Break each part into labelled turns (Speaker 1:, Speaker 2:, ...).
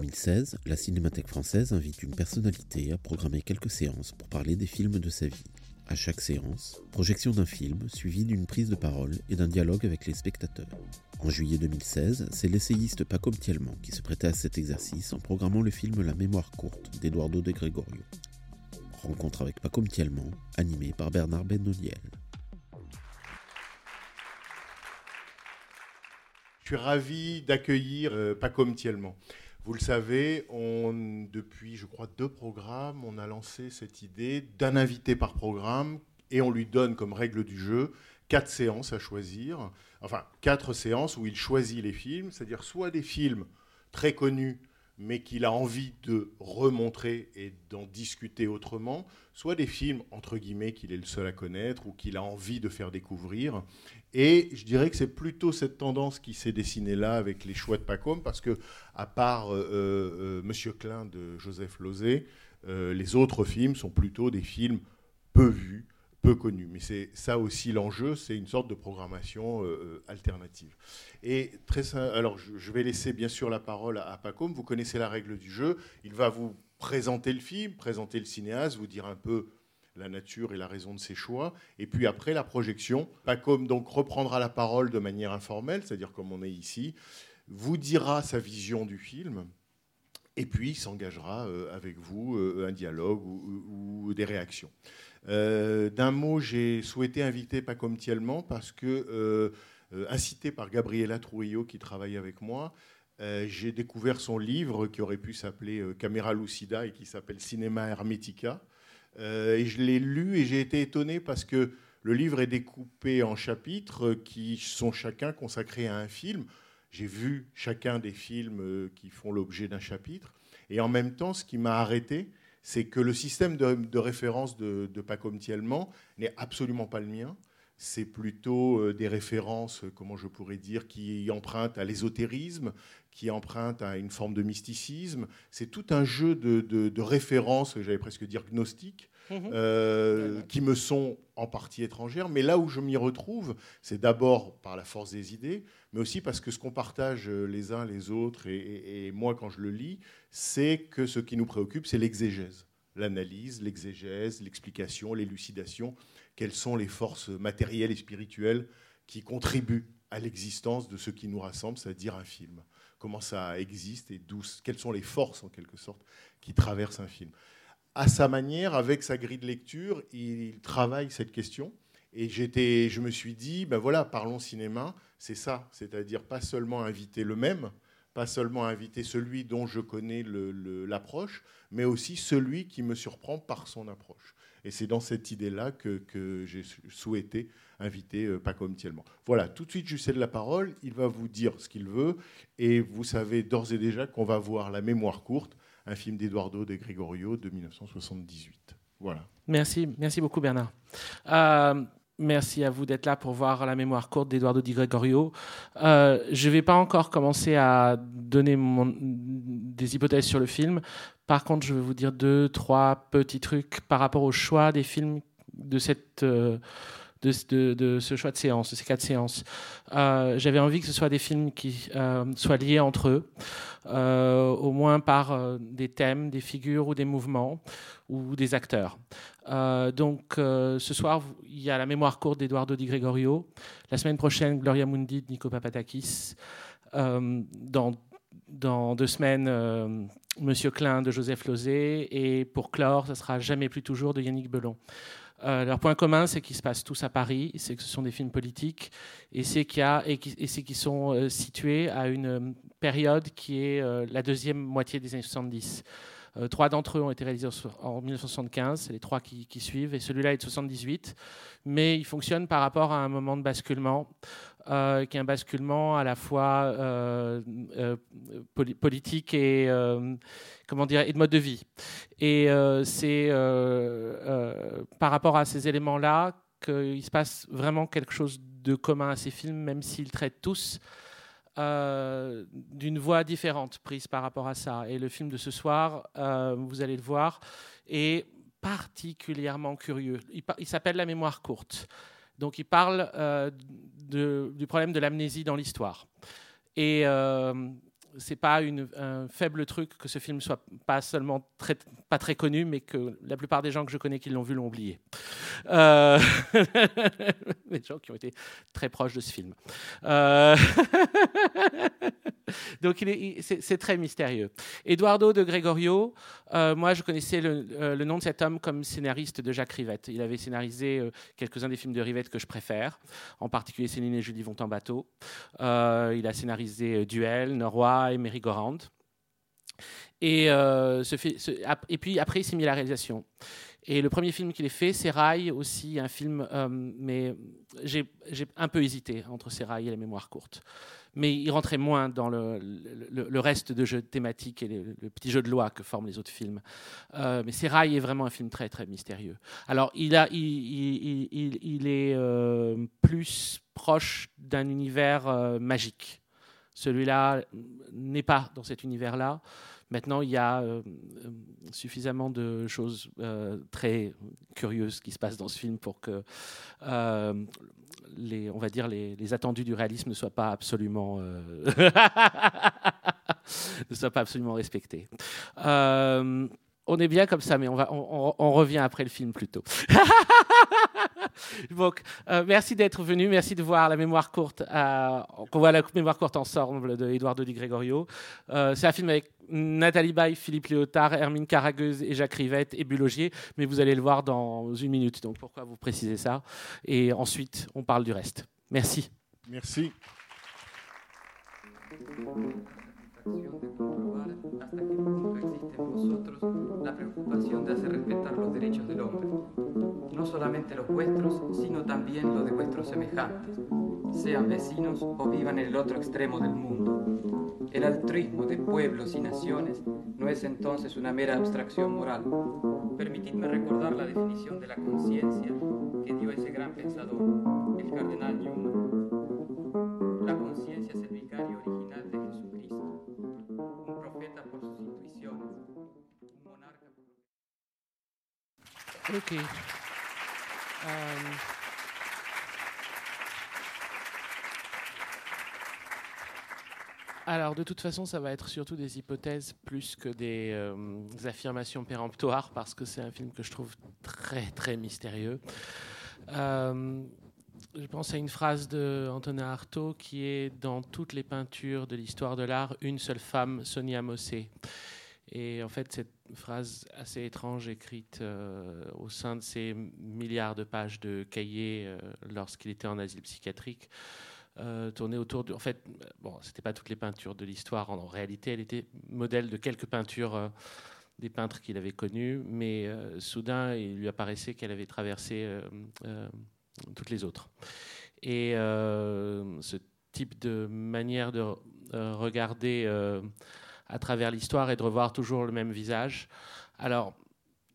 Speaker 1: 2016, la Cinémathèque française invite une personnalité à programmer quelques séances pour parler des films de sa vie. À chaque séance, projection d'un film suivie d'une prise de parole et d'un dialogue avec les spectateurs. En juillet 2016, c'est l'essayiste Paco Mtielman qui se prêtait à cet exercice en programmant le film La mémoire courte d'Eduardo de Gregorio. Rencontre avec Paco Mtielman, animé par Bernard Benoliel.
Speaker 2: Je suis ravi d'accueillir euh, Paco Mtielman. Vous le savez, depuis, je crois, deux programmes, on a lancé cette idée d'un invité par programme et on lui donne comme règle du jeu quatre séances à choisir. Enfin, quatre séances où il choisit les films, c'est-à-dire soit des films très connus mais qu'il a envie de remontrer et d'en discuter autrement, soit des films, entre guillemets, qu'il est le seul à connaître ou qu'il a envie de faire découvrir. Et je dirais que c'est plutôt cette tendance qui s'est dessinée là avec les choix de Pacôme, parce que, à part euh, euh, Monsieur Klein de Joseph Lozé, euh, les autres films sont plutôt des films peu vus, peu connus. Mais c'est ça aussi l'enjeu, c'est une sorte de programmation euh, alternative. Et très, alors je, je vais laisser bien sûr la parole à, à Pacôme. Vous connaissez la règle du jeu. Il va vous présenter le film, présenter le cinéaste, vous dire un peu la nature et la raison de ses choix. Et puis après la projection, Pacôme donc reprendra la parole de manière informelle, c'est-à-dire comme on est ici, vous dira sa vision du film. Et puis s'engagera euh, avec vous euh, un dialogue ou, des réactions. Euh, D'un mot, j'ai souhaité inviter Pacôme Tielman parce que, incité par Gabriela Trujillo qui travaille avec moi, j'ai découvert son livre qui aurait pu s'appeler euh, Camera Lucida et qui s'appelle Cinema Hermetica. Et je l'ai lu et j'ai été étonné parce que le livre est découpé en chapitres qui sont chacun consacrés à un film. J'ai vu chacun des films euh, qui font l'objet d'un chapitre. Et en même temps, ce qui m'a arrêté, c'est que le système de, référence de, de Tielman n'est absolument pas le mien. C'est plutôt euh, des références, euh, comment je pourrais dire, qui empruntent à l'ésotérisme, qui empruntent à une forme de mysticisme. C'est tout un jeu de- de références, j'allais presque dire gnostiques, euh, qui me sont en partie étrangères. Mais là où je m'y retrouve, c'est d'abord par la force des idées, mais aussi parce que ce qu'on partage les uns les autres, et, et- et moi quand je le lis, c'est que ce qui nous préoccupe, c'est l'exégèse, l'analyse, l'exégèse, l'explication, l'élucidation. Quelles sont les forces matérielles et spirituelles qui contribuent à l'existence de ce qui nous rassemble, c'est-à-dire un film Comment ça existe et d'où, quelles sont les forces, en quelque sorte, qui traversent un film à sa manière, avec sa grille de lecture, il travaille cette question. Et j'étais, je me suis dit, ben voilà, parlons cinéma, c'est ça, c'est-à-dire pas seulement inviter le même, pas seulement inviter celui dont je connais l'approche, mais aussi celui qui me surprend par son approche. Et c'est dans cette idée-là que, j'ai souhaité inviter euh, Pacôme Tielman. Voilà, tout de suite, je cède la parole, il va vous dire ce qu'il veut, et vous savez d'ores et déjà qu'on va voir La mémoire courte, un film d'Eduardo de Gregorio de 1978. Voilà.
Speaker 3: Merci, merci beaucoup Bernard. Euh, merci à vous d'être là pour voir la mémoire courte d'Eduardo Di Gregorio. Euh, je ne vais pas encore commencer à donner des hypothèses sur le film. Par contre, je vais vous dire deux, trois petits trucs par rapport au choix des films de cette euh, de, ce choix de séance, de ces quatre séances. Euh, J'avais envie que ce soit des films qui euh, soient liés entre eux, euh, au moins par des thèmes, des figures ou des mouvements ou des acteurs. Donc ce soir, il y a la mémoire courte d'Eduardo Di Gregorio. La semaine prochaine, Gloria Mundi de Nico Papadakis. Dans, deux semaines, Monsieur Klein de Joseph Lozé. Et pour clore, ce sera Jamais plus toujours de Yannick Belon. Euh, leur point commun, c'est qu'ils se passent tous à Paris, c'est que ce sont des films politiques, et c'est qu'ils sont euh, situés à une euh, période qui est la deuxième moitié des années 70. Euh, trois d'entre eux ont été réalisés en so- en 1975, c'est les trois qui, qui suivent, et celui-là est de 78, mais il fonctionne par rapport à un moment de basculement euh, qui est un basculement à la fois euh, euh, poli- politique et, comment dire, et de mode de vie. Et c'est par rapport à ces éléments-là qu'il se passe vraiment quelque chose de commun à ces films, même s'ils traitent tous d'une voix différente prise par rapport à ça. Et le film de ce soir, vous allez le voir, est particulièrement curieux. Il s'appelle La mémoire courte. Donc il parle euh, du problème de l'amnésie dans l'histoire. Et euh, c'est pas un faible truc que ce film soit pas seulement pas très connu, mais que la plupart des gens que je connais qui l'ont vu l'ont oublié. Euh, des gens qui ont été très proches de ce film. Euh, Donc c'est très mystérieux. Eduardo de Gregorio, euh, moi je connaissais le, euh, le nom de cet homme comme scénariste de Jacques Rivette. Il avait scénarisé quelques-uns des films de Rivette que je préfère, en particulier Céline et Julie vont en bateau. Il a scénarisé Duel, Norrois et Merry-Go-Round. Et, puis après, il s'est mis à la réalisation. Et le premier film qu'il ait fait, c'est Rail, aussi un film, euh, mais j'ai un peu hésité entre ces Rail et la mémoire courte. Mais il rentrait moins dans le, reste de jeux thématiques et le, petit jeu de loi que forment les autres films. Euh, mais c'est Rail est vraiment un film très très mystérieux. Alors il, a, il, il- il- est euh, plus proche d'un univers magique. Celui-là n'est pas dans cet univers-là. Maintenant, il y a euh, euh, suffisamment de choses euh, très curieuses qui se passent dans ce film pour que les, on va dire les, attendus du réalisme ne soient pas absolument ne soient pas absolument respectés. On est bien comme ça, mais on, va, on revient après le film plutôt. Euh, merci d'être venu, merci de voir la mémoire courte, euh, qu'on voit la mémoire courte ensemble de Eduardo Di Gregorio. Euh, c'est un film avec Nathalie Baye, Philippe Léotard, Hermine Caragueuse et Jacques Rivette et Bulogier, mais vous allez le voir dans une minute. Donc, pourquoi vous précisez ça? Et ensuite, on parle du reste. Merci.
Speaker 2: Merci.
Speaker 4: Satisfacción de comprobar hasta qué punto existe en vosotros la preocupación de hacer respetar los derechos del hombre, no solamente los vuestros, sino también los de vuestros semejantes, sean vecinos o vivan en el otro extremo del mundo. El altruismo de pueblos y naciones no es entonces una mera abstracción moral. Permitidme recordar la definición de la conciencia que dio ese gran pensador, el cardenal Newman.
Speaker 3: Ok. Euh, Alors, de toute façon, ça va être surtout des hypothèses plus que des, euh, affirmations péremptoires, parce que c'est un film que je trouve très, très mystérieux. Euh, je pense à une phrase de Antonin Artaud qui est dans toutes les peintures de l'histoire de l'art, une seule femme, Sonia Mossé. Et en fait, cette phrase assez étrange écrite euh, au sein de ces milliards de pages de cahiers euh, lorsqu'il était en asile psychiatrique euh, tournait autour de. En fait, bon, c'était pas toutes les peintures de l'histoire. En, en réalité, elle était modèle de quelques peintures euh, des peintres qu'il avait connus, mais soudain, il lui apparaissait qu'elle avait traversé toutes les autres. Et ce type de manière de regarder à travers l'histoire et de revoir toujours le même visage. Alors,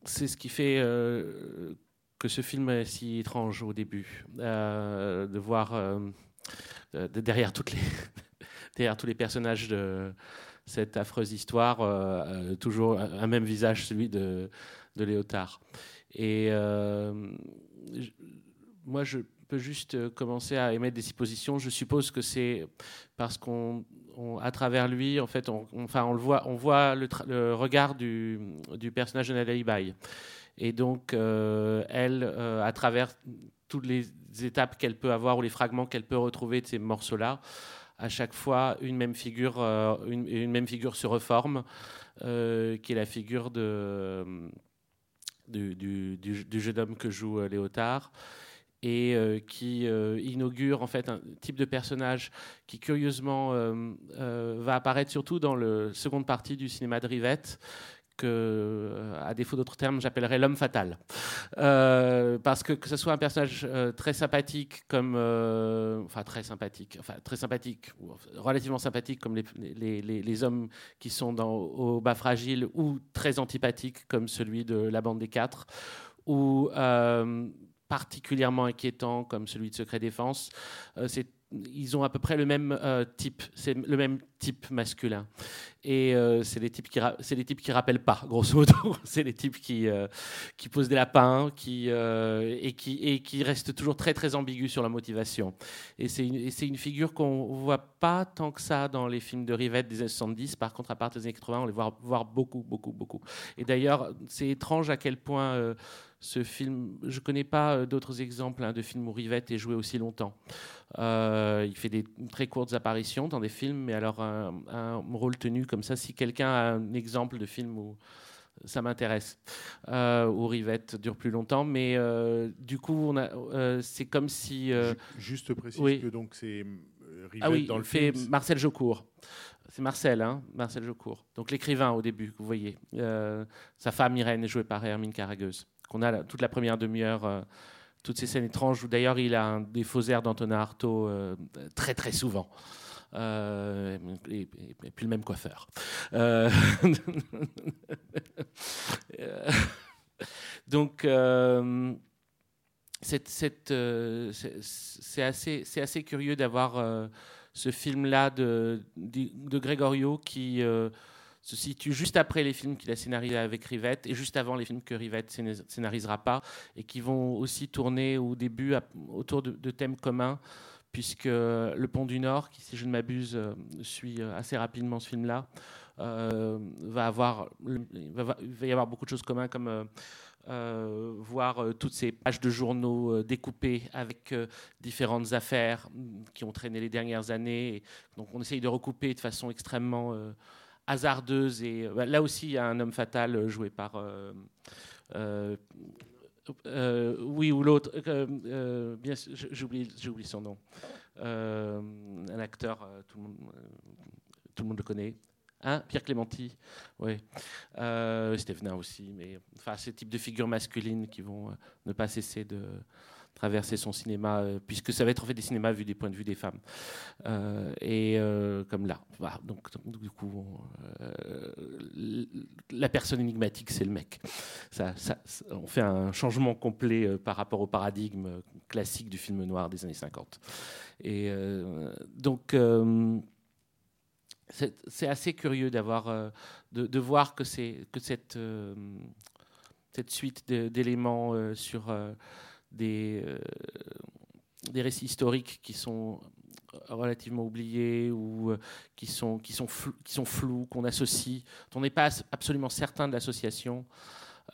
Speaker 3: c'est ce qui fait euh, que ce film est si étrange au début, euh, de voir euh, de- de- derrière, toutes les derrière tous les personnages de cette affreuse histoire, toujours un même visage, celui de, de Léotard. Et moi, je peux juste commencer à émettre des suppositions. Je suppose que c'est parce qu'on, à travers lui, en fait, on, on- le voit, on voit le, regard du, personnage de Nathalie Baye. Et donc, euh, elle, euh, à travers toutes les étapes qu'elle peut avoir ou les fragments qu'elle peut retrouver de ces morceaux-là, à chaque fois, une même figure, euh, une, même figure se reforme, qui est la figure du, du- du- jeune homme que joue Léotard et euh, qui euh, inaugure en fait un type de personnage qui curieusement euh, va apparaître surtout dans la seconde partie du cinéma de Rivette que, à défaut d'autres termes, j'appellerais l'homme fatal. Parce que que ce soit un personnage très sympathique, comme, enfin très sympathique, enfin très sympathique, relativement sympathique, comme les, les, les- les hommes qui sont dans, au bas fragile, ou très antipathique, comme celui de la bande des quatre, ou particulièrement inquiétant, comme celui de Secret Défense, euh, ils ont à peu près le même euh, type, c'est le même type masculin. Et euh, c'est les types qui c'est types qui rappellent pas, grosso modo. c'est les types qui posent des lapins, qui et qui restent toujours très très ambigus sur la motivation. Et c'est une, une figure qu'on voit pas tant que ça dans les films de Rivette des années 70. Par contre, à partir des années 80, on les voit voir beaucoup beaucoup beaucoup. Et d'ailleurs, c'est étrange à quel point ce film, je connais pas euh, d'autres exemples hein, de films où Rivette est joué aussi longtemps. Euh, il fait des très courtes apparitions dans des films, mais alors un, un rôle tenu comme ça, si quelqu'un a un exemple de film où ça m'intéresse, euh, où Rivette dure plus longtemps, mais euh, du coup, on a, euh, c'est comme si...
Speaker 2: Ju- Juste précise
Speaker 3: oui.
Speaker 2: que donc c'est Rivette
Speaker 3: ah oui,
Speaker 2: dans le
Speaker 3: fait
Speaker 2: film.
Speaker 3: Marcel Jocourt. C'est Marcel, hein, Marcel Jocourt. Donc l'écrivain au début, que vous voyez. Sa femme Irène est jouée par Hermine Caragueuse. Qu'on a toute la première demi-heure, euh, toutes ces scènes étranges où d'ailleurs il a un, des faux airs d'Antonin Artaud euh, très très souvent. Euh, et, puis le même coiffeur. Donc, c'est assez, curieux d'avoir ce film-là de, de, de Gregorio qui se situe juste après les films qu'il a scénarisés avec Rivette et juste avant les films que Rivette scéna- scénarisera pas et qui vont aussi tourner au début autour de, thèmes communs puisque Le Pont du Nord, qui si je ne m'abuse euh, suit euh, assez rapidement ce film-là, euh, va avoir, va, y avoir beaucoup de choses communes comme euh, euh, voir euh, toutes ces pages de journaux euh, découpées avec euh, différentes affaires mm, qui ont traîné les dernières années. Donc on essaye de recouper de façon extrêmement euh, hasardeuse. Et euh, bah, là aussi, il y a un homme fatal euh, joué par... euh, oui ou l'autre, j'oublie, j'oublie son nom. Un acteur, tout, le monde, tout le monde le connaît. Hein, Pierre Clémenti, oui. Euh, Stevenin aussi, mais enfin, ces types de figures masculines qui vont ne pas cesser de traverser son cinéma, euh, puisque ça va être en fait des cinémas vus des points de vue des femmes. Euh, et euh, comme là. Donc, du coup, la personne énigmatique, c'est le mec. Ça, ça- on fait un changement complet par rapport au paradigme classique du film noir des années 50. Et donc, c'est assez curieux d'avoir, de, voir que, que cette, cette suite d'éléments sur des, euh, des récits historiques qui sont relativement oubliés ou euh, qui sont, qui sont, qui sont flous, qu'on associe, dont on n'est pas as- absolument certain de l'association,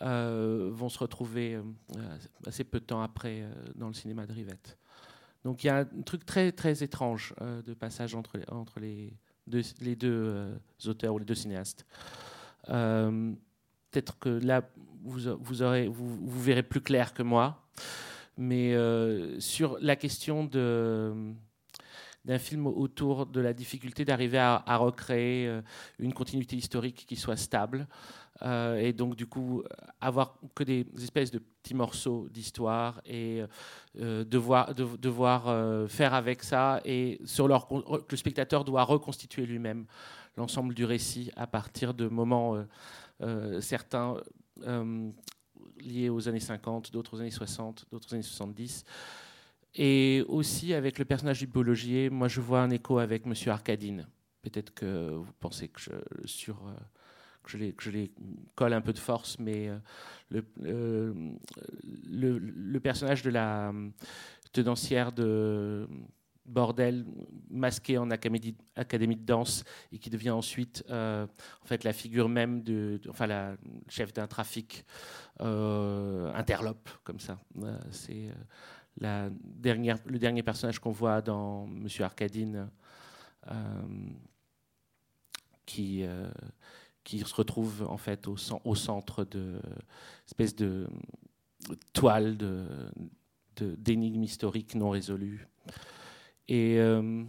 Speaker 3: euh, vont se retrouver assez peu de temps après dans le cinéma de Rivette. Donc il y a un truc très, très étrange de passage entre les, entre les deux, les deux auteurs ou les deux cinéastes. Peut-être que là, vous, vous, verrez plus clair que moi. Mais euh, sur la question d'un film autour de la difficulté d'arriver à, recréer euh, une continuité historique qui soit stable, euh, et donc du coup avoir que des espèces de petits morceaux d'histoire et devoir, de- devoir faire avec ça, et sur que le spectateur doit reconstituer lui-même l'ensemble du récit à partir de moments certains euh, liés aux années 50, d'autres aux années 60, d'autres aux années 70. Et aussi avec le personnage du biologier, moi je vois un écho avec Monsieur Arcadine. Peut-être que vous pensez que je, sur, euh, que je, les, que je colle un peu de force, mais euh, le, euh, le, le personnage de la tenancière de bordel masqué en académie, de danse et qui devient ensuite euh, en fait la figure même de, enfin la chef d'un trafic euh, interlope comme ça. Euh, c'est la dernière le dernier personnage qu'on voit dans Monsieur Arcadine qui qui se retrouve en fait au, au centre de espèce de toile de- d'énigmes historiques non résolues et euh,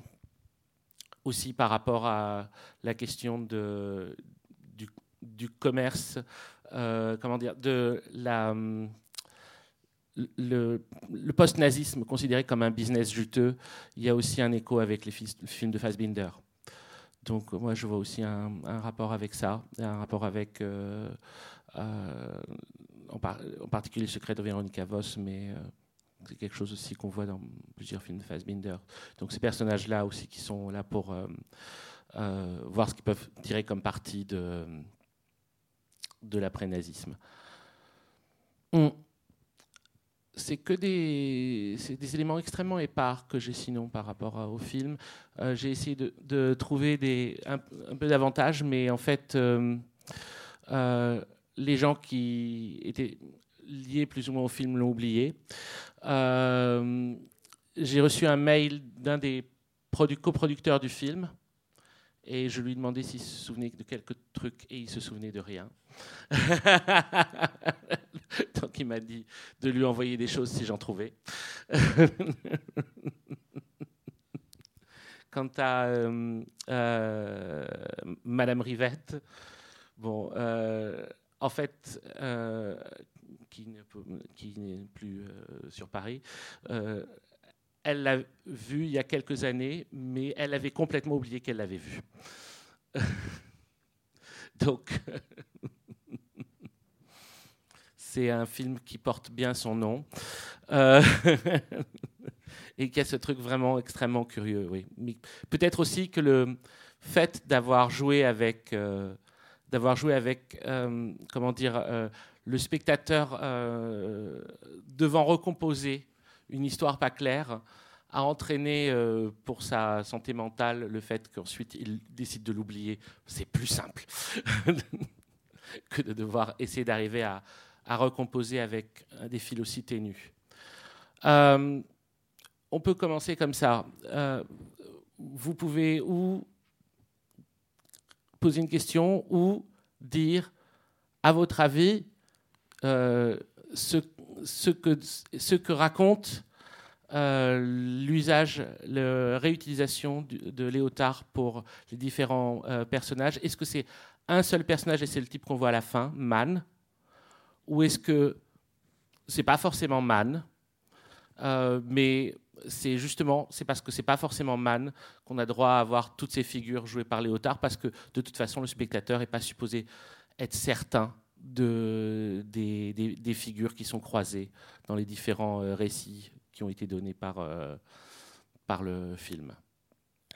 Speaker 3: aussi par rapport à la question du, commerce, euh, comment dire, de la, le, post-nazisme considéré comme un business juteux, il y a aussi un écho avec les films de Fassbinder. Donc moi je vois aussi un, rapport avec ça, un rapport avec euh, en, par- en particulier le secret de Véronica Voss, mais c'est quelque chose aussi qu'on voit dans plusieurs films de Fassbinder. Donc ces personnages-là aussi qui sont là pour euh, euh, voir ce qu'ils peuvent tirer comme parti de, de l'après-nazisme. C'est que des, des éléments extrêmement épars que j'ai sinon par rapport au film. Euh, j'ai essayé de, trouver des, un, un peu d'avantages, mais en fait, les gens qui étaient liés plus ou moins au film l'ont oublié. Euh, j'ai reçu un mail d'un des produ- coproducteurs du film et je lui ai demandé s'il se souvenait de quelques trucs et il se souvenait de rien. Donc il m'a dit de lui envoyer des choses si j'en trouvais. Quant à euh, euh, Madame Rivette, bon, en fait, qui n'est plus euh, sur Paris, euh, elle l'a vu il y a quelques années, mais elle avait complètement oublié qu'elle l'avait vu. Donc, c'est un film qui porte bien son nom. Euh, et qui a ce truc vraiment extrêmement curieux, oui. Peut-être aussi que le fait d'avoir joué avec, d'avoir joué avec, comment dire, le spectateur euh, devant recomposer une histoire pas claire a entraîné euh, pour sa santé mentale le fait qu'ensuite il décide de l'oublier. C'est plus simple que de devoir essayer d'arriver à, recomposer avec des fils aussi ténus. Euh, on peut commencer comme ça. Vous pouvez ou poser une question ou dire, à votre avis, euh, ce, que, raconte euh, l'usage, la réutilisation de léotard pour les différents euh, personnages. Est-ce que c'est un seul personnage et c'est le type qu'on voit à la fin, Man? Ou est-ce que c'est pas forcément Man? Mais c'est justement c'est parce que c'est pas forcément Man qu'on a droit à avoir toutes ces figures jouées par Léotard parce que de toute façon le spectateur n'est pas supposé être certain de, des, figures qui sont croisées dans les différents euh, récits qui ont été donnés par, euh, par le film.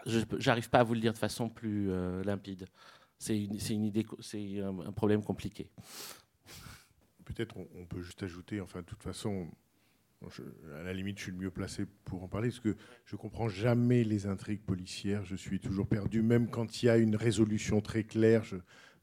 Speaker 3: Je n'arrive pas à vous le dire de façon plus euh, limpide. C'est une, une idée, c'est un, problème compliqué.
Speaker 2: Peut-être on, peut juste ajouter, enfin, de toute façon, à la limite, je suis le mieux placé pour en parler, parce que je comprends jamais les intrigues policières. Je suis toujours perdu, même quand il y a une résolution très claire.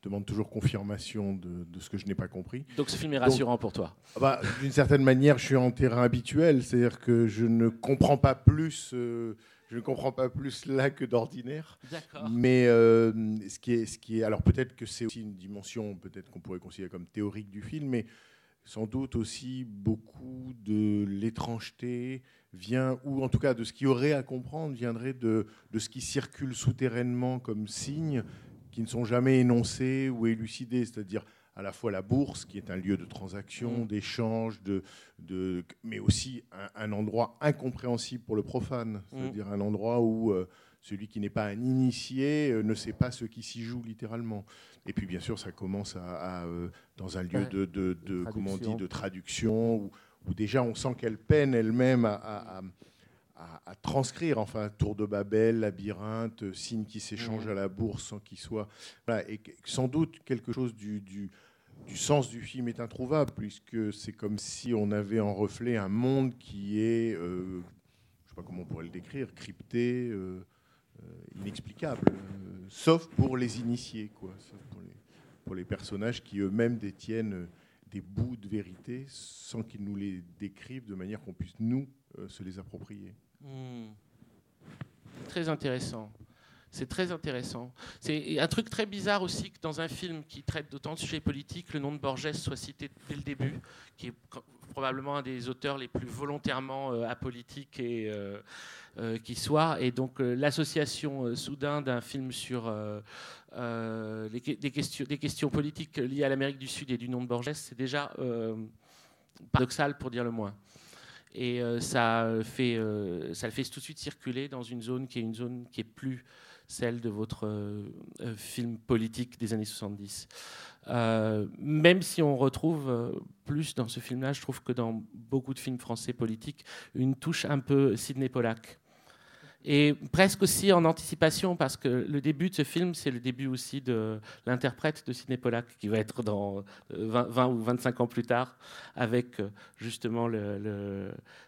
Speaker 2: Demande toujours confirmation de, de ce que je n'ai pas compris.
Speaker 3: Donc ce film est
Speaker 2: Donc-
Speaker 3: rassurant pour toi.
Speaker 2: Ah bah, D'une certaine manière, je suis en terrain habituel, c'est-à-dire que je ne comprends pas plus. euh, je ne comprends pas plus là que d'ordinaire.
Speaker 3: D'accord.
Speaker 2: Mais euh, ce, qui est, ce qui est, alors peut-être que c'est aussi une dimension, peut-être qu'on pourrait considérer comme théorique du film, mais sans doute aussi beaucoup de l'étrangeté vient, ou en tout cas de ce qui aurait à comprendre, viendrait de, de ce qui circule souterrainement comme signes qui ne sont jamais énoncés ou élucidés, c'est-à-dire à la fois la bourse, qui est un lieu de transaction,
Speaker 3: Mm.
Speaker 2: d'échange, de, de, mais aussi un, un endroit incompréhensible pour le profane,
Speaker 3: Mm.
Speaker 2: c'est-à-dire un endroit où euh, celui qui n'est pas un initié euh, ne sait pas ce qui s'y joue littéralement. Et puis bien sûr, ça commence à, à, euh, dans un lieu de, de, de- comment on dit,
Speaker 3: Traduction.
Speaker 2: de traduction, où, où déjà on sent qu'elle peine elle-même à, à- à- à- à transcrire, enfin, tour de Babel, labyrinthe, signes qui s'échangent
Speaker 3: Mhm.
Speaker 2: à la bourse sans qu'ils soient... Voilà, et sans doute quelque chose du, du, du sens du film est introuvable, puisque c'est comme si on avait en reflet un monde qui est, euh, je ne sais pas comment on pourrait le décrire, crypté, euh, euh, inexplicable, euh, sauf pour les initiés, quoi, sauf pour les, pour les personnages qui eux-mêmes détiennent euh, des bouts de vérité sans qu'ils nous les décrivent de manière qu'on puisse, nous, euh, se les approprier.
Speaker 3: Hmm. Très intéressant. C'est très intéressant. C'est un truc très bizarre aussi que dans un film qui traite d'autant de sujets politiques, le nom de Borges soit cité dès le début, qui est probablement un des auteurs les plus volontairement euh, apolitiques euh, euh, qui soit. Et donc l'association soudain d'un film sur des, questions, politiques liées à l'Amérique du Sud et du nom de Borges, c'est déjà paradoxal pour dire le moins. Et euh, ça, fait, euh, le fait tout de suite circuler dans une zone qui est une zone qui est plus celle de votre euh, euh, film politique des années 70. Euh, même si on retrouve euh, plus dans ce film-là, je trouve que dans beaucoup de films français politiques, une touche un peu Sidney Pollack. Et presque aussi en anticipation, parce que le début de ce film, c'est le début aussi de l'interprète de Sidney Pollack, qui va être dans euh, 20, 20 ou 25 ans plus tard, avec euh, justement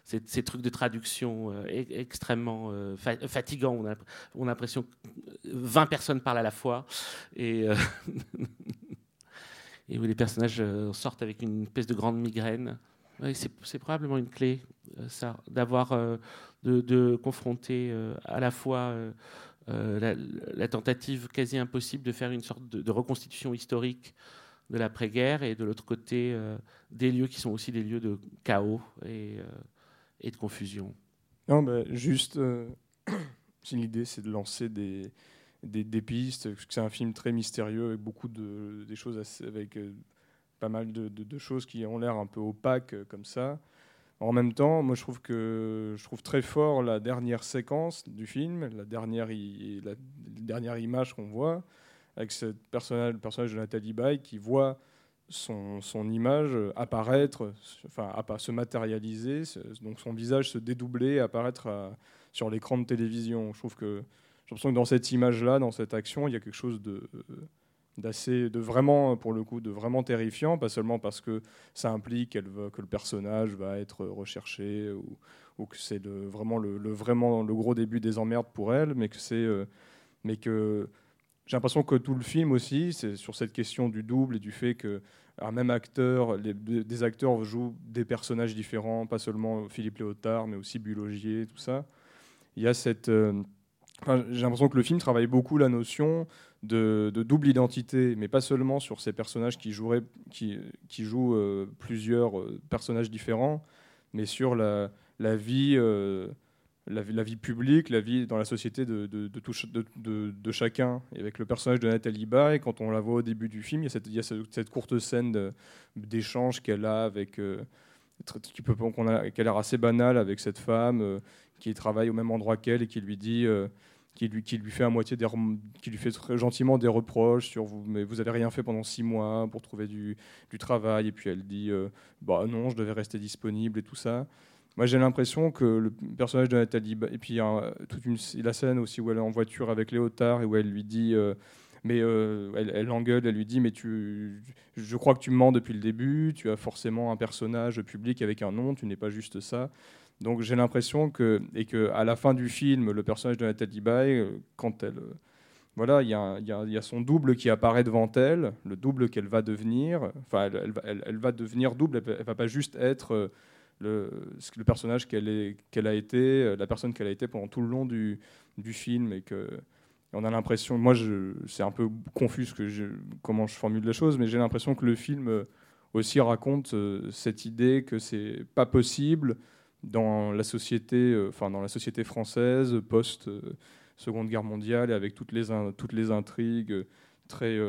Speaker 3: ces, trucs de traduction euh, e- extrêmement euh, fa- fatigants. On a, on a l'impression que 20 personnes parlent à la fois. Et, euh, et où les personnages euh, sortent avec une espèce de grande migraine. C'est probablement une clé, euh, ça, d'avoir, euh, de, confronter euh, à la fois la, tentative quasi impossible de faire une sorte de, reconstitution historique de l'après-guerre et de l'autre côté des lieux qui sont aussi des lieux de chaos et, de confusion.
Speaker 5: Non, bah, juste, l'idée c'est de lancer des, pistes, parce que c'est un film très mystérieux avec beaucoup de choses avec pas mal de, choses qui ont l'air un peu opaques euh, comme ça. En même temps, moi je trouve que je trouve très fort la dernière séquence du film, la dernière, image qu'on voit avec ce personnage, de Nathalie Baye qui voit son, image apparaître, enfin se matérialiser, se- donc son visage se dédoubler, apparaître sur l'écran de télévision. Je trouve que j'ai l'impression que dans cette image-là, dans cette action, il y a quelque chose de d'assez, de vraiment, pour le coup, de vraiment terrifiant, pas seulement parce que ça implique qu'elle va- que le personnage va être recherché ou, que c'est vraiment le, vraiment le gros début des emmerdes pour elle, mais que c'est, euh, mais que j'ai l'impression que tout le film aussi, c'est sur cette question du double et du fait que un même acteur, des acteurs jouent des personnages différents, pas seulement Philippe Léotard, mais aussi Bulogier, tout ça. Il y a cette. euh, j'ai l'impression que le film travaille beaucoup la notion de, double identité, mais pas seulement sur ces personnages qui, jouent euh, plusieurs euh, personnages différents, mais sur la, la vie. euh, la, vie- la vie publique, la vie dans la société de, de, chacun. Et avec le personnage de Nathalie Baye, quand on la voit au début du film, il y a cette, courte scène d'échange qu'elle a avec. qui peut, a, qui a l'air assez banale avec cette femme qui travaille au même endroit qu'elle et qui lui dit. Qui lui, fait à moitié qui lui fait très gentiment des reproches sur vous mais vous avez rien fait pendant six mois pour trouver du, travail et puis elle dit euh, bah non je devais rester disponible et tout ça moi, j'ai l'impression que le personnage de Nathalie, et puis euh, toute la scène aussi où elle est en voiture avec Léotard et où elle lui dit, euh, mais euh, elle, elle l'engueule, elle lui dit, mais tu, je crois que tu me mens depuis le début, tu as forcément un personnage public avec un nom, tu n'es pas juste ça. Donc j'ai l'impression que, et que à la fin du film, le personnage de Nathalie Baye, euh, quand elle, euh, voilà, il y, a son double qui apparaît devant elle, le double qu'elle va devenir. Enfin, elle, va- devenir double. Elle, elle va pas juste être euh, le, personnage qu'elle a été, la personne qu'elle a été pendant tout le long du, film, et que on a l'impression, moi, c'est un peu confus que comment je formule les choses, mais j'ai l'impression que le film aussi raconte cette idée que c'est pas possible dans la société, euh, enfin dans la société française post euh, Seconde Guerre mondiale et avec toutes les intrigues euh, très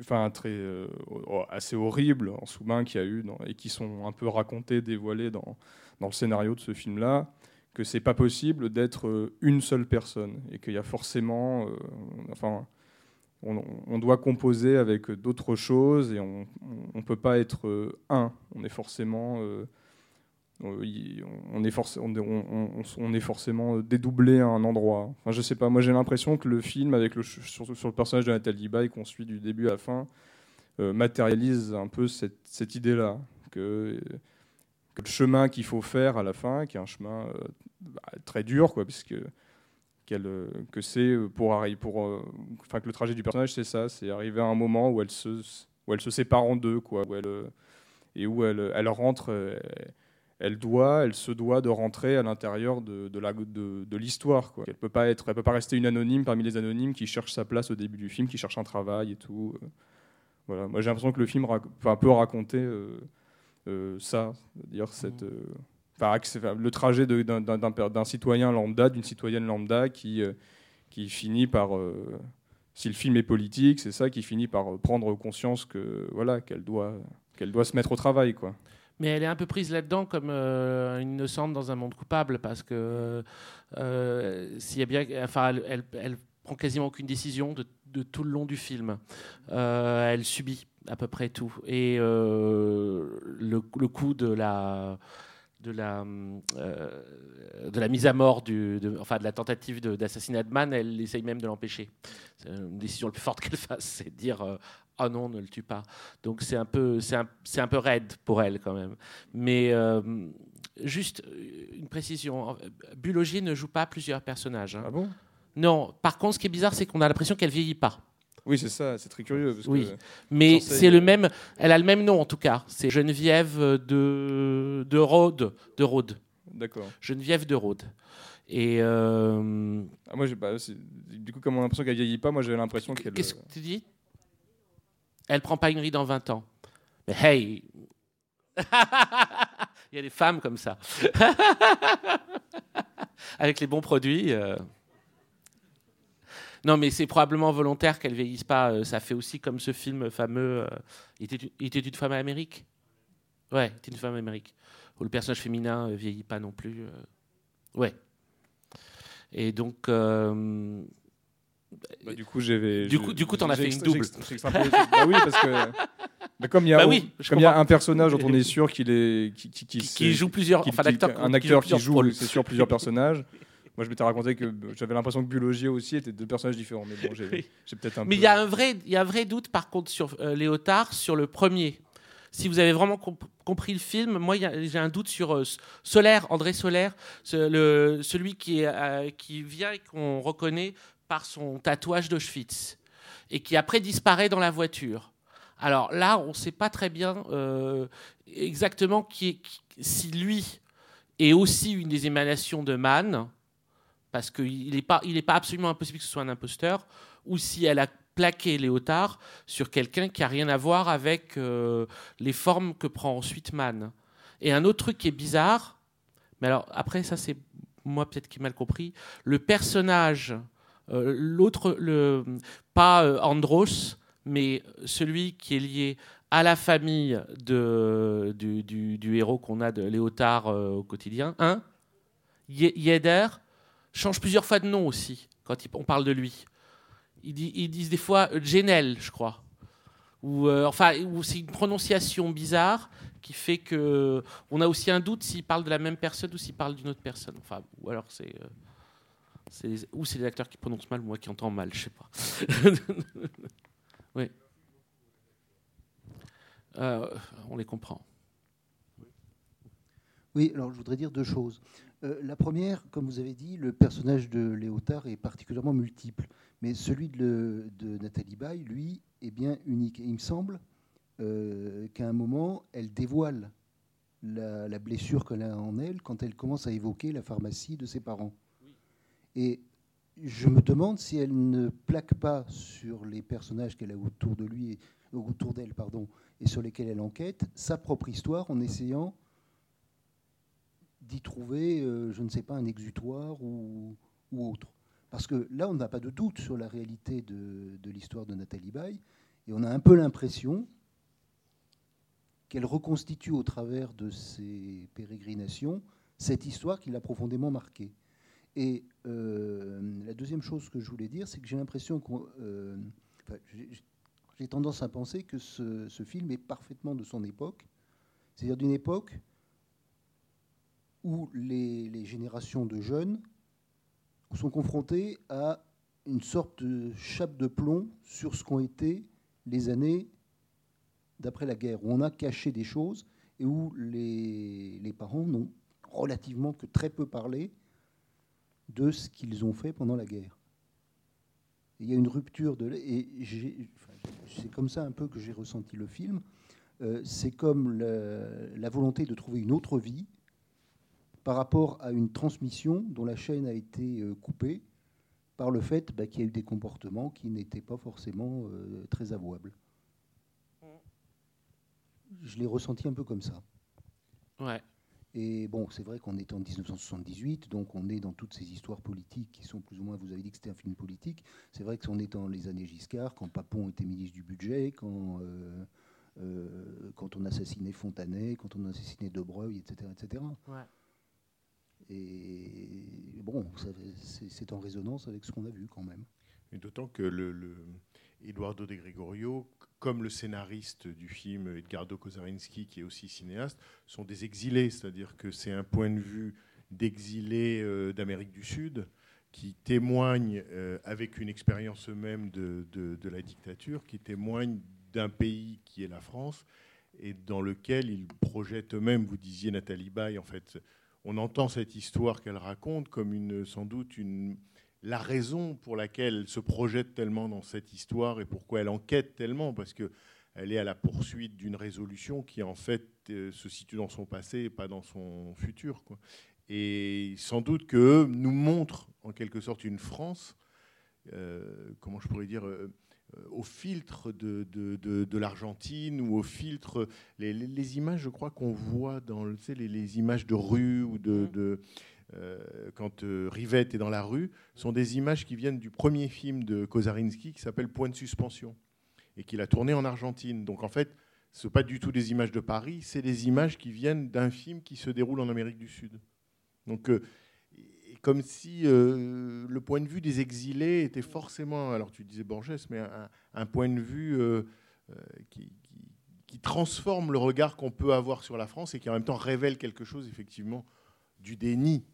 Speaker 5: enfin très assez horribles en sous-main qu'il y a eu et qui sont un peu racontées, dévoilées dans le scénario de ce film-là, que c'est pas possible d'être une seule personne et qu'il y a forcément, enfin, on, doit composer avec d'autres choses et on ne peut pas être un. On est forcément, on est, forc- on, est- on- est forcément dédoublé à un endroit. Enfin, je sais pas. Moi, j'ai l'impression que le film, avec le sur le personnage de Nathalie Baye qu'on suit du début à la fin, euh, matérialise un peu cette, idée-là que que le chemin qu'il faut faire à la fin, qui est un chemin euh, bah, très dur, quoi, puisque euh, que c'est pour arriver, pour, euh, enfin que le trajet du personnage, c'est ça, c'est arriver à un moment où elle se, où elle se sépare en deux, quoi, où elle, euh, et où elle, elle rentre, euh, elle doit, elle se doit de rentrer à l'intérieur de, de la, de, de l'histoire. Elle peut pas être, elle peut pas rester une anonyme parmi les anonymes qui cherchent sa place au début du film, qui cherche un travail et tout. euh. Voilà, moi j'ai l'impression que le film rac- peut raconter. euh, euh, ça, c'est-à-dire cette, euh, enfin, accé- enfin, le trajet d'un- citoyen lambda, d'une citoyenne lambda qui, euh, qui finit par, euh, si le film est politique, c'est ça qui finit par euh, prendre conscience que voilà qu'elle doit, qu'elle doit se mettre au travail, quoi.
Speaker 3: Mais elle est un peu prise là-dedans comme euh, une innocente dans un monde coupable parce que euh, s'il y a bien, enfin, elle, prend quasiment aucune décision de, tout le long du film. Euh, elle subit à peu près tout et euh, le coup de la de la euh, de la mise à mort du, de, enfin de la tentative d'assassinat de Man, elle essaye même de l'empêcher. C'est une décision la plus forte qu'elle fasse, c'est de dire euh, ah non, ne le tue pas. Donc c'est un peu, c'est un, un peu raide pour elle quand même. Mais euh, juste une précision, Bulogier ne joue pas plusieurs personnages. hein.
Speaker 5: Ah bon?
Speaker 3: Non. Par contre, ce qui est bizarre, c'est qu'on a l'impression qu'elle vieillit pas.
Speaker 5: Oui, c'est ça, c'est très curieux. Parce
Speaker 3: Oui.
Speaker 5: que,
Speaker 3: Mais c'est le même. Elle a le même nom en tout cas. C'est Geneviève de de Rhodes, de Rhodes.
Speaker 5: D'accord.
Speaker 3: Geneviève de Rhodes. Et euh,
Speaker 5: Ah, moi, j'ai pas. c'est- Du coup, comme on a l'impression qu'elle vieillit pas, moi, j'avais l'impression qu'elle.
Speaker 3: qu'est-ce que tu dis? Elle prend pas une ride en 20 ans. Mais hey Il y a des femmes comme ça. Avec les bons produits. euh. Non, mais c'est probablement volontaire qu'elle vieillisse pas. Euh, Ça fait aussi comme ce film fameux. euh, Il était, il était une femme à Amérique Ouais, il était une femme à Amérique. Où le personnage féminin euh, vieillit pas non plus. euh. Ouais. Et donc. euh,
Speaker 5: Bah, du coup, j'avais.
Speaker 3: Du coup- du coup, t'en as
Speaker 5: j'ai
Speaker 3: fait une double.
Speaker 5: j'ai j'ai bah oui, parce que. bah, comme il y a,
Speaker 3: Bah oui, je
Speaker 5: comme il y a un personnage dont on est sûr qu'il est, qui, qui, qui
Speaker 3: qui,
Speaker 5: sait-
Speaker 3: qui joue plusieurs. enfin,
Speaker 5: un acteur qui joue,
Speaker 3: rôles.
Speaker 5: c'est sûr, plusieurs personnages. Moi, je m'étais raconté que j'avais l'impression que Bulogier aussi était deux personnages différents. Mais bon, j'ai peut-être un
Speaker 3: Mais
Speaker 5: peu.
Speaker 3: il y a un vrai, il y a un vrai doute par contre sur euh, Léotard, sur le premier. Si vous avez vraiment comp- compris le film, moi j'ai un doute sur euh, Solaire, André Solaire, ce- le- celui qui, est, euh, qui vient et qu'on reconnaît par son tatouage d'Auschwitz et qui après disparaît dans la voiture. Alors là, on ne sait pas très bien euh, exactement qui est- qui- si lui est aussi une des émanations de Mann, parce qu'il n'est pas, il est pas absolument impossible que ce soit un imposteur, ou si elle a plaqué Léotard sur quelqu'un qui a rien à voir avec euh, les formes que prend ensuite Mann. Et un autre truc qui est bizarre, mais alors après ça c'est moi peut-être qui ai mal compris, le personnage, euh, l'autre, le pas euh, Andros, mais celui qui est lié à la famille de, du, héros qu'on a de Léotard au quotidien, hein Ye- Yeder change plusieurs fois de nom aussi quand on parle de lui. Ils, di- ils disent des fois euh, Genel, je crois. Ou, euh, enfin, c'est une prononciation bizarre qui fait que on a aussi un doute s'il parle de la même personne ou s'il parle d'une autre personne. Enfin, ou alors c'est, euh, ou c'est l'acteur qui prononce mal ou moi qui entends mal, je sais pas. oui. Euh, on les comprend.
Speaker 6: Oui, alors je voudrais dire deux choses. Euh, la première, comme vous avez dit, le personnage de Léotard est particulièrement multiple, mais celui de, le- de Nathalie Baye, lui, est bien unique. Et il me semble euh, qu'à un moment, elle dévoile la, la blessure qu'elle a en elle quand elle commence à évoquer la pharmacie de ses parents. Et je me demande si elle ne plaque pas sur les personnages qu'elle a autour de lui, autour d'elle, pardon, et sur lesquels elle enquête, sa propre histoire en essayant d'y trouver, euh, je ne sais pas, un exutoire ou, autre. Parce que là, on n'a pas de doute sur la réalité de, l'histoire de Nathalie Baye, et on a un peu l'impression qu'elle reconstitue au travers de ses pérégrinations cette histoire qui l'a profondément marquée. Et euh, la deuxième chose que je voulais dire, c'est que j'ai l'impression qu'on... euh, j'ai- tendance à penser que ce film est parfaitement de son époque, c'est-à-dire d'une époque où les, générations de jeunes sont confrontées à une sorte de chape de plomb sur ce qu'ont été les années d'après la guerre, où on a caché des choses et où les, parents n'ont relativement que très peu parlé de ce qu'ils ont fait pendant la guerre. Il y a une rupture de... C'est comme ça un peu que j'ai ressenti le film. Euh, c'est comme la volonté de trouver une autre vie par rapport à une transmission dont la chaîne a été euh, coupée par le fait bah, qu'il y a eu des comportements qui n'étaient pas forcément euh, très avouables. Je l'ai ressenti un peu comme ça.
Speaker 3: Ouais.
Speaker 6: Et bon, c'est vrai qu'on est en 1978, donc on est dans toutes ces histoires politiques qui sont plus ou moins, vous avez dit que c'était un film politique, c'est vrai qu'on est dans les années Giscard, quand Papon était ministre du budget, quand, euh, euh, quand on assassinait Fontanet, quand on assassinait Debreuil, etc. etc.
Speaker 3: Ouais.
Speaker 6: Et bon, c'est en résonance avec ce qu'on a vu quand même.
Speaker 2: D'autant que le, Eduardo de Gregorio, comme le scénariste du film Edgardo Kozarinski, qui est aussi cinéaste, sont des exilés, c'est-à-dire que c'est un point de vue d'exilés euh, d'Amérique du Sud qui témoignent, euh, avec une expérience eux-mêmes de, de- de la dictature, qui témoignent d'un pays qui est la France et dans lequel ils projettent eux-mêmes, vous disiez Nathalie Baye, en fait, on entend cette histoire qu'elle raconte comme une, sans doute une, la raison pour laquelle elle se projette tellement dans cette histoire et pourquoi elle enquête tellement, parce que elle est à la poursuite d'une résolution qui en fait euh, se situe dans son passé et pas dans son futur. quoi. Et sans doute que eux nous montrent en quelque sorte une France, euh, comment je pourrais dire, euh, au filtre de, de- de- de l'Argentine ou au filtre les, les- les images, je crois qu'on voit dans le- tu sais, les, les images de rue ou de, de, euh, quand euh, Rivette est dans la rue, sont des images qui viennent du premier film de Kozarinski qui s'appelle Point de suspension et qu'il a tourné en Argentine. Donc en fait, ce sont pas du tout des images de Paris, c'est des images qui viennent d'un film qui se déroule en Amérique du Sud. Donc euh, comme si euh, le point de vue des exilés était forcément, alors tu disais Borges, mais un, point de vue euh, euh, qui, transforme le regard qu'on peut avoir sur la France et qui en même temps révèle quelque chose effectivement du déni,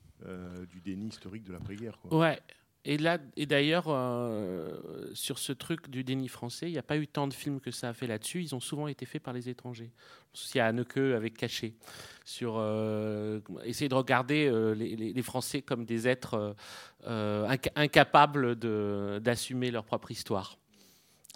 Speaker 2: du déni historique de l'après-guerre.
Speaker 3: Ouais. Et là, et d'ailleurs, euh, sur ce truc du déni français, il n'y a pas eu tant de films que ça a fait là-dessus. Ils ont souvent été faits par les étrangers. Il y a Anneke avec Caché, sur euh, essayer de regarder euh, les, Français comme des êtres inca- incapables d'assumer leur propre histoire.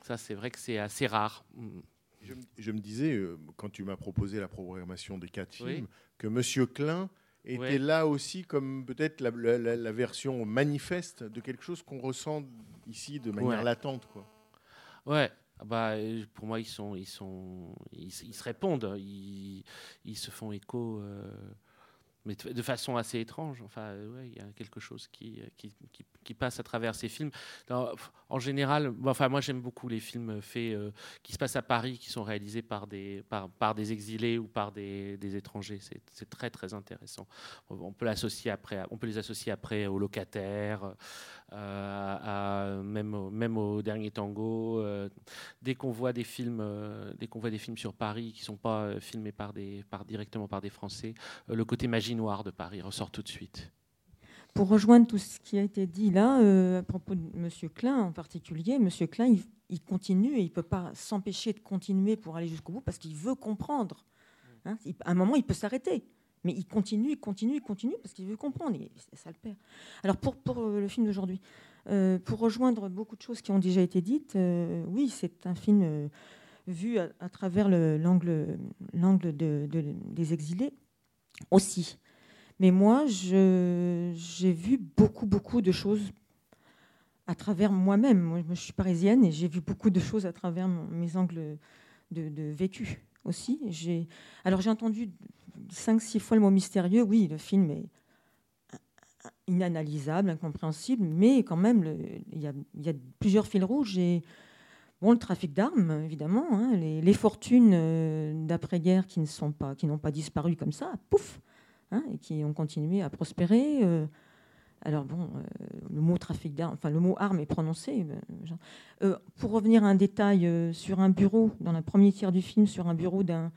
Speaker 3: Ça, c'est vrai que c'est assez rare. Mm.
Speaker 2: Je, me- je me disais, quand tu m'as proposé la programmation des quatre
Speaker 3: Oui.
Speaker 2: films, que Monsieur Klein était
Speaker 3: Ouais.
Speaker 2: là aussi comme peut-être la, la- la- la version manifeste de quelque chose qu'on ressent ici de manière
Speaker 3: Ouais.
Speaker 2: latente. Quoi.
Speaker 3: Ouais. Ah Bah, pour moi, ils sont, ils sont, ils se répondent, ils, ils se font écho, euh, mais de façon assez étrange. Enfin, euh, il y a quelque chose qui, euh, qui, qui- passe à travers ces films. En général, enfin, moi, j'aime beaucoup les films faits euh, qui se passent à Paris, qui sont réalisés par des, par, par des exilés ou par des, des étrangers. C'est très, très intéressant. On peut après, on peut les associer après aux locataires, à- même, au, dernier tango. euh, dès qu'on voit des films, euh, dès qu'on voit des films sur Paris qui sont pas euh, filmés par directement par des Français, euh, le côté magie noire de Paris ressort tout de suite.
Speaker 7: Pour rejoindre tout ce qui a été dit là, euh, à propos de M. Klein en particulier, M. Klein, il, continue et il ne peut pas s'empêcher de continuer pour aller jusqu'au bout parce qu'il veut comprendre. Hein, à un moment, il peut s'arrêter. Mais il continue, il continue, il continue parce qu'il veut comprendre. Et ça le perd. Alors pour, pour euh, le film d'aujourd'hui, euh, pour rejoindre beaucoup de choses qui ont déjà été dites, euh, oui, c'est un film vu à, travers le- l'angle de- de- des exilés aussi. Mais moi, j'ai vu beaucoup, beaucoup de choses à travers moi-même. Moi, je suis parisienne et j'ai vu beaucoup de choses à travers mes angles de, de vécu aussi. Alors, j'ai entendu cinq, six fois le mot mystérieux. Oui, le film est inanalysable, incompréhensible, mais quand même, il y, a, plusieurs fils rouges. Et bon, le trafic d'armes, évidemment, hein, les, fortunes euh, d'après-guerre qui n'ont pas disparu comme ça, pouf, hein, et qui ont continué à prospérer. euh, alors bon, euh, le mot trafic d'armes, enfin le mot arme est prononcé. pour revenir à un détail sur un bureau, dans la première tiers du film, sur un bureau d'un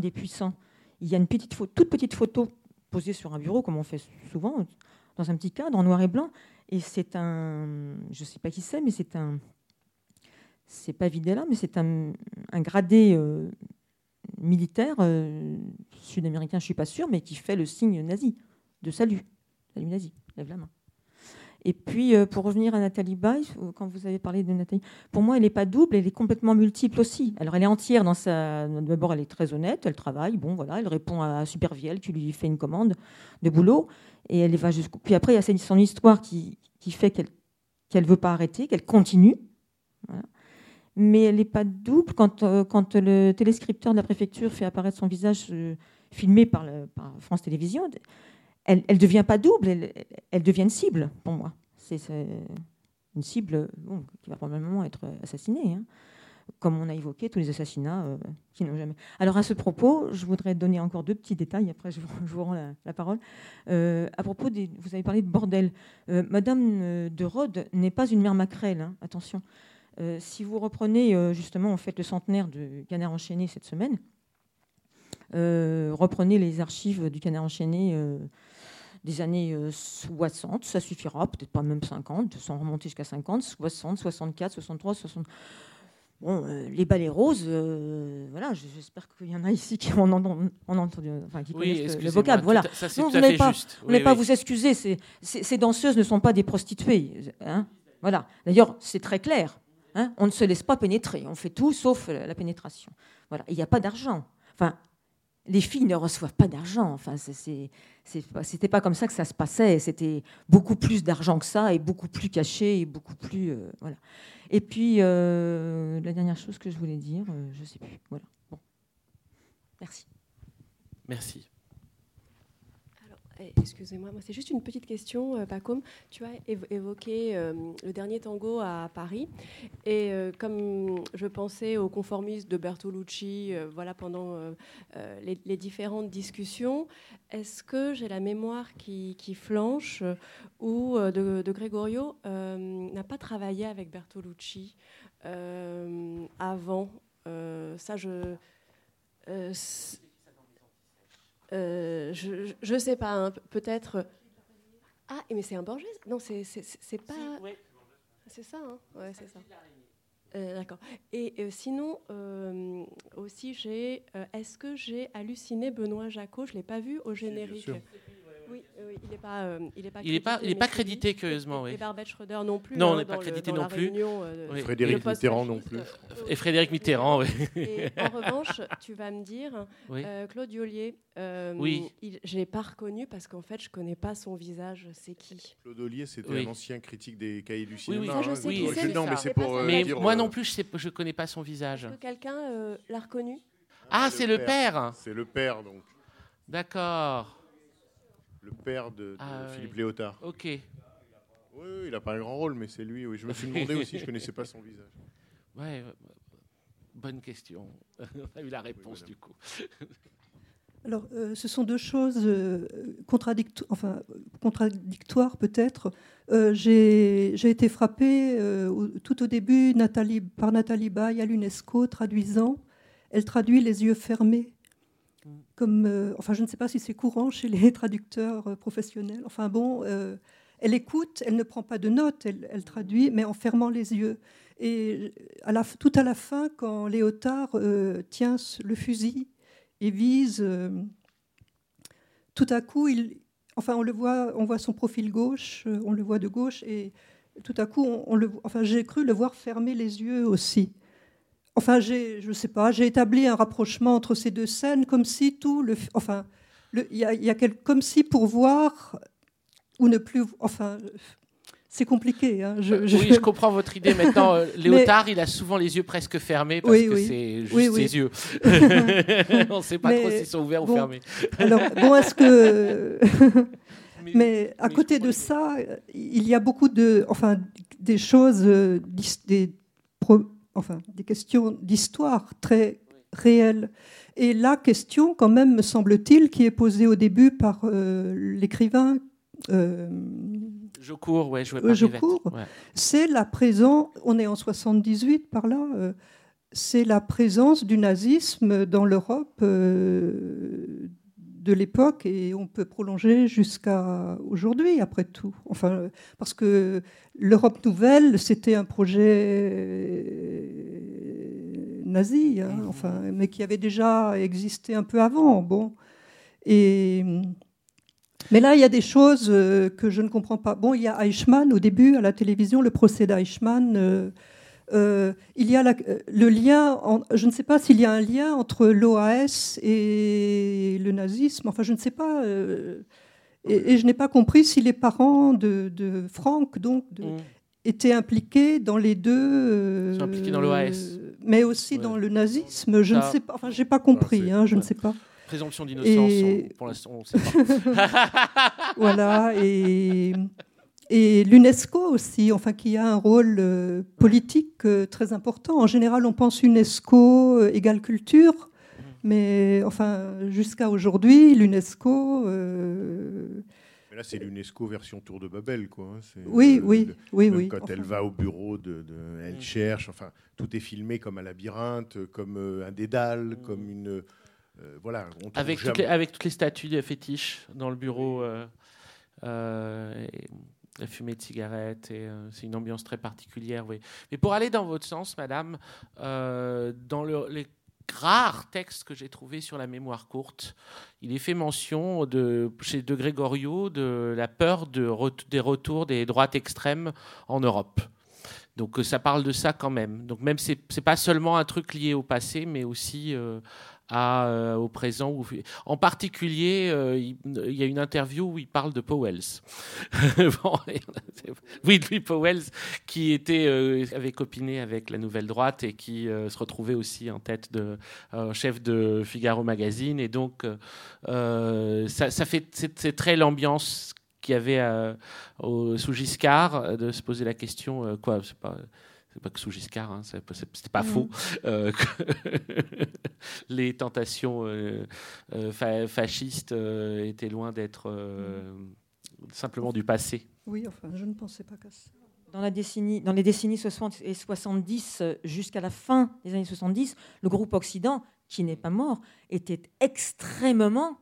Speaker 7: des puissants, il y a une petite toute petite photo posée sur un bureau, comme on fait souvent, dans un petit cadre en noir et blanc. Et c'est un, je ne sais pas qui c'est, mais c'est un, c'est pas Videla, mais c'est un, un gradé euh, militaire euh, sud-américain, je suis pas sûre, mais qui fait le signe nazi de salut, salut nazi, lève la main. Et puis, euh, pour revenir à Nathalie Baye, euh, quand vous avez parlé de Nathalie, pour moi, elle n'est pas double, elle est complètement multiple aussi. Alors, elle est entière dans sa. D'abord, elle est très honnête, elle travaille, bon, voilà, elle répond à Supervielle qui lui fait une commande de boulot, et elle va jusqu'au. Puis après, il y a son histoire qui, qui fait qu'elle qu'elle veut pas arrêter, qu'elle continue. Mais elle n'est pas double quand, euh, quand le téléscripteur de la préfecture fait apparaître son visage. filmée par, par France Télévisions, elle ne devient pas double, elle, devient une cible pour moi. C'est une cible qui va probablement être assassinée, hein. comme on a évoqué tous les assassinats euh, qui n'ont jamais. Alors à ce propos, je voudrais donner encore deux petits détails, après je vous, rends la, parole. Euh, à propos des, vous avez parlé de bordel. Euh, Madame de Rhodes n'est pas une mère maquerelle, hein, attention. Si vous reprenez justement, on fait le centenaire du Canard enchaîné cette semaine, reprenez les archives du Canard enchaîné des années euh, 60, ça suffira, peut-être pas même 50, sans remonter jusqu'à 50, 60, 64, 63, 60. Bon, euh, les balais roses, euh, voilà, j'espère qu'il y en a ici qui en ont, en ont entendu, enfin, qui
Speaker 3: Oui,
Speaker 7: connaissent le- vocable. Voilà.
Speaker 3: ça,
Speaker 7: Non, vous pas,
Speaker 3: juste.
Speaker 7: vous
Speaker 3: Oui,
Speaker 7: pas vous excuser. ces danseuses ne sont pas des prostituées. hein. Voilà. D'ailleurs, c'est très clair. hein. On ne se laisse pas pénétrer. On fait tout sauf euh, la pénétration. Voilà. Il n'y a pas d'argent. Enfin, les filles ne reçoivent pas d'argent. Enfin, c'était pas comme ça que ça se passait. C'était beaucoup plus d'argent que ça et beaucoup plus caché et beaucoup plus. euh, voilà. Et puis euh, la dernière chose que je voulais dire, euh, je sais plus. Voilà. Bon. Merci.
Speaker 3: Merci.
Speaker 8: Eh, Excusez-moi, moi c'est juste une petite question, euh, Pacôme. Tu as évo- évoqué euh, le dernier tango à Paris, et euh, comme je pensais au conformisme de Bertolucci, voilà pendant les, différentes discussions, est-ce que j'ai la mémoire qui, flanche ou de, Gregorio n'a pas travaillé avec Bertolucci avant Ça, je euh, euh, je, je sais pas, hein, pe- peut-être. Ah, mais c'est un Borges Non, c'est pas. C'est ça, hein? Ouais, c'est ça. Euh, D'accord. Et euh, sinon, euh, aussi, j'ai. euh, Est-ce que j'ai halluciné Benoît Jacot Je l'ai pas vu au générique. Oui, oui, il n'est pas, euh, il est pas.
Speaker 3: Il n'est pas, il est
Speaker 8: mais
Speaker 3: pas
Speaker 8: c'est
Speaker 3: crédité, curieusement, oui.
Speaker 8: Et Barbette Schröder non plus.
Speaker 3: Non, on
Speaker 8: hein,
Speaker 3: n'est pas
Speaker 8: le-
Speaker 3: crédité non plus.
Speaker 8: réunion, euh,
Speaker 3: Oui.
Speaker 2: Frédéric Mitterrand non plus.
Speaker 3: Et Frédéric Mitterrand, oui.
Speaker 8: Et en revanche, tu vas me dire,
Speaker 3: Oui.
Speaker 8: euh, Claude Yollier, euh,
Speaker 3: Oui.
Speaker 8: il- je l'ai pas reconnu parce qu'en fait, je connais pas son visage. C'est qui?
Speaker 2: Claude Ollier, c'était
Speaker 3: Oui.
Speaker 2: un ancien critique des cahiers du cinéma.
Speaker 3: oui,
Speaker 8: Ça, je sais
Speaker 2: je-
Speaker 8: qui c'est,
Speaker 2: non,
Speaker 8: mais c'est
Speaker 2: pour
Speaker 3: Mais moi non plus, je je connais pas son visage.
Speaker 8: Est-ce que quelqu'un l'a reconnu?
Speaker 3: Ah, c'est le père.
Speaker 2: C'est le père, donc.
Speaker 3: D'accord.
Speaker 2: Le père de, de
Speaker 3: Ah,
Speaker 2: Philippe. Léotard.
Speaker 3: Ok.
Speaker 2: Oui, oui, il n'a pas un grand rôle, mais c'est lui. Oui. Je me suis demandé aussi, je connaissais pas son visage.
Speaker 3: Ouais. euh, Bonne question. On a eu la réponse du coup.
Speaker 9: Alors, euh, ce sont deux choses euh, contradicto- enfin, contradictoires peut-être. Euh, J'ai j'ai été frappée euh, au- tout au début Nathalie, par Nathalie Baye à l'UNESCO traduisant. Elle traduit les yeux fermés. Comme, euh, enfin, je ne sais pas si c'est courant chez les traducteurs euh, professionnels. Enfin bon, euh, elle écoute, elle ne prend pas de notes, elle, traduit, mais en fermant les yeux. Et tout à la fin, quand Léotard tient le fusil et vise, tout à coup, il, enfin, on le voit, on voit son profil gauche, on le voit de gauche, et tout à coup, on, enfin, j'ai cru le voir fermer les yeux aussi. Enfin, j'ai, je sais pas, j'ai établi un rapprochement entre ces deux scènes, comme si tout le, enfin, il y a, y a quel- comme si pour voir ou ne plus, enfin, c'est compliqué. hein, je- je-
Speaker 3: Oui, je comprends votre idée maintenant. Euh,
Speaker 9: Mais-
Speaker 3: Léotard, il a souvent les yeux presque fermés parce
Speaker 9: Oui,
Speaker 3: que
Speaker 9: oui.
Speaker 3: c'est juste
Speaker 9: Oui, oui.
Speaker 3: ses yeux. On ne sait pas
Speaker 9: Mais
Speaker 3: trop s'ils sont ouverts ou fermés.
Speaker 9: Alors, bon, est-ce que.
Speaker 3: Mais-
Speaker 9: mais à côté de ça, il y a beaucoup de. Enfin, des choses. euh, Des, pro- enfin, des questions d'histoire très réelles. Et la question, quand même, me semble-t-il, qui est posée au début par euh, l'écrivain. euh,
Speaker 3: Je cours, ouais, joué
Speaker 9: Euh, je cours.
Speaker 3: Ouais.
Speaker 9: c'est la présence, on est en 78 par là, euh, c'est la présence du nazisme dans l'Europe de l'époque et on peut prolonger jusqu'à aujourd'hui après tout. Enfin, euh, parce que l'Europe nouvelle, c'était un projet nazi, hein, enfin, mais qui avait déjà existé un peu avant. Bon, et mais là, il y a des choses euh, que je ne comprends pas. Bon, il y a Eichmann au début à la télévision, le procès d'Eichmann. euh, euh, il y a la- euh, le lien, en- je ne sais pas s'il y a un lien entre l'OAS et le nazisme. Enfin, je ne sais pas. euh, et, et je n'ai pas compris si les parents de, de Franck donc, de-
Speaker 3: Mm.
Speaker 9: étaient impliqués dans les deux. euh,
Speaker 3: sont impliqués dans l'OAS.
Speaker 9: Mais aussi
Speaker 3: Ouais.
Speaker 9: dans le nazisme. Je ne sais pas. Enfin, j'ai pas compris. hein, je ne sais pas.
Speaker 3: Présomption d'innocence,
Speaker 9: Et-
Speaker 3: on- pour l'instant, on ne sait pas.
Speaker 9: voilà, et, et l'UNESCO aussi, enfin, qui a un rôle euh, politique euh, très important. En général, on pense UNESCO euh, égale culture, mais enfin, jusqu'à aujourd'hui, l'UNESCO. euh,
Speaker 2: Mais là, c'est l'UNESCO version Tour de Babel, quoi. hein.
Speaker 9: Oui, oui,
Speaker 2: le-
Speaker 9: oui,
Speaker 2: même
Speaker 9: oui,
Speaker 2: Quand elle va au bureau, de, de-
Speaker 3: Mm.
Speaker 2: elle cherche. Enfin, tout est filmé comme un labyrinthe, comme un dédale, comme une. euh, voilà. On
Speaker 3: Mm. Avec, toutes les, avec toutes les statues de fétiches dans le bureau, euh, euh, et la fumée de cigarettes, et euh, c'est une ambiance très particulière. Mais pour aller dans votre sens, madame, euh, dans le- les rares textes que j'ai trouvés sur la mémoire courte, il est fait mention de, chez De Gregorio de la peur des retours des droites extrêmes en Europe. Donc euh, ça parle de ça quand même. Donc même c'est pas seulement un truc lié au passé, mais aussi euh, au présent. en particulier, euh, il, y a une interview où il parle de Powells. Bon, oui, Louis Powells, qui était euh, avait copiné avec la Nouvelle Droite et qui se retrouvait aussi en tête de chef de Figaro Magazine. Et donc ça, fait c'est très l'ambiance qu'il y avait sous Giscard de se poser la question quoi c'est pas c'est pas que sous Giscard, hein, c'est pas- c'est- c'était pas
Speaker 10: Mhm.
Speaker 3: faux. euh, que les tentations euh, euh, fa- fascistes euh, étaient loin d'être euh, simplement du passé.
Speaker 9: Oui, enfin, je ne pensais pas qu'à ça.
Speaker 7: Dans, la décennie, dans les décennies 60 et 70, euh, jusqu'à la fin des années 70, le groupe Occident, qui n'est pas mort, était extrêmement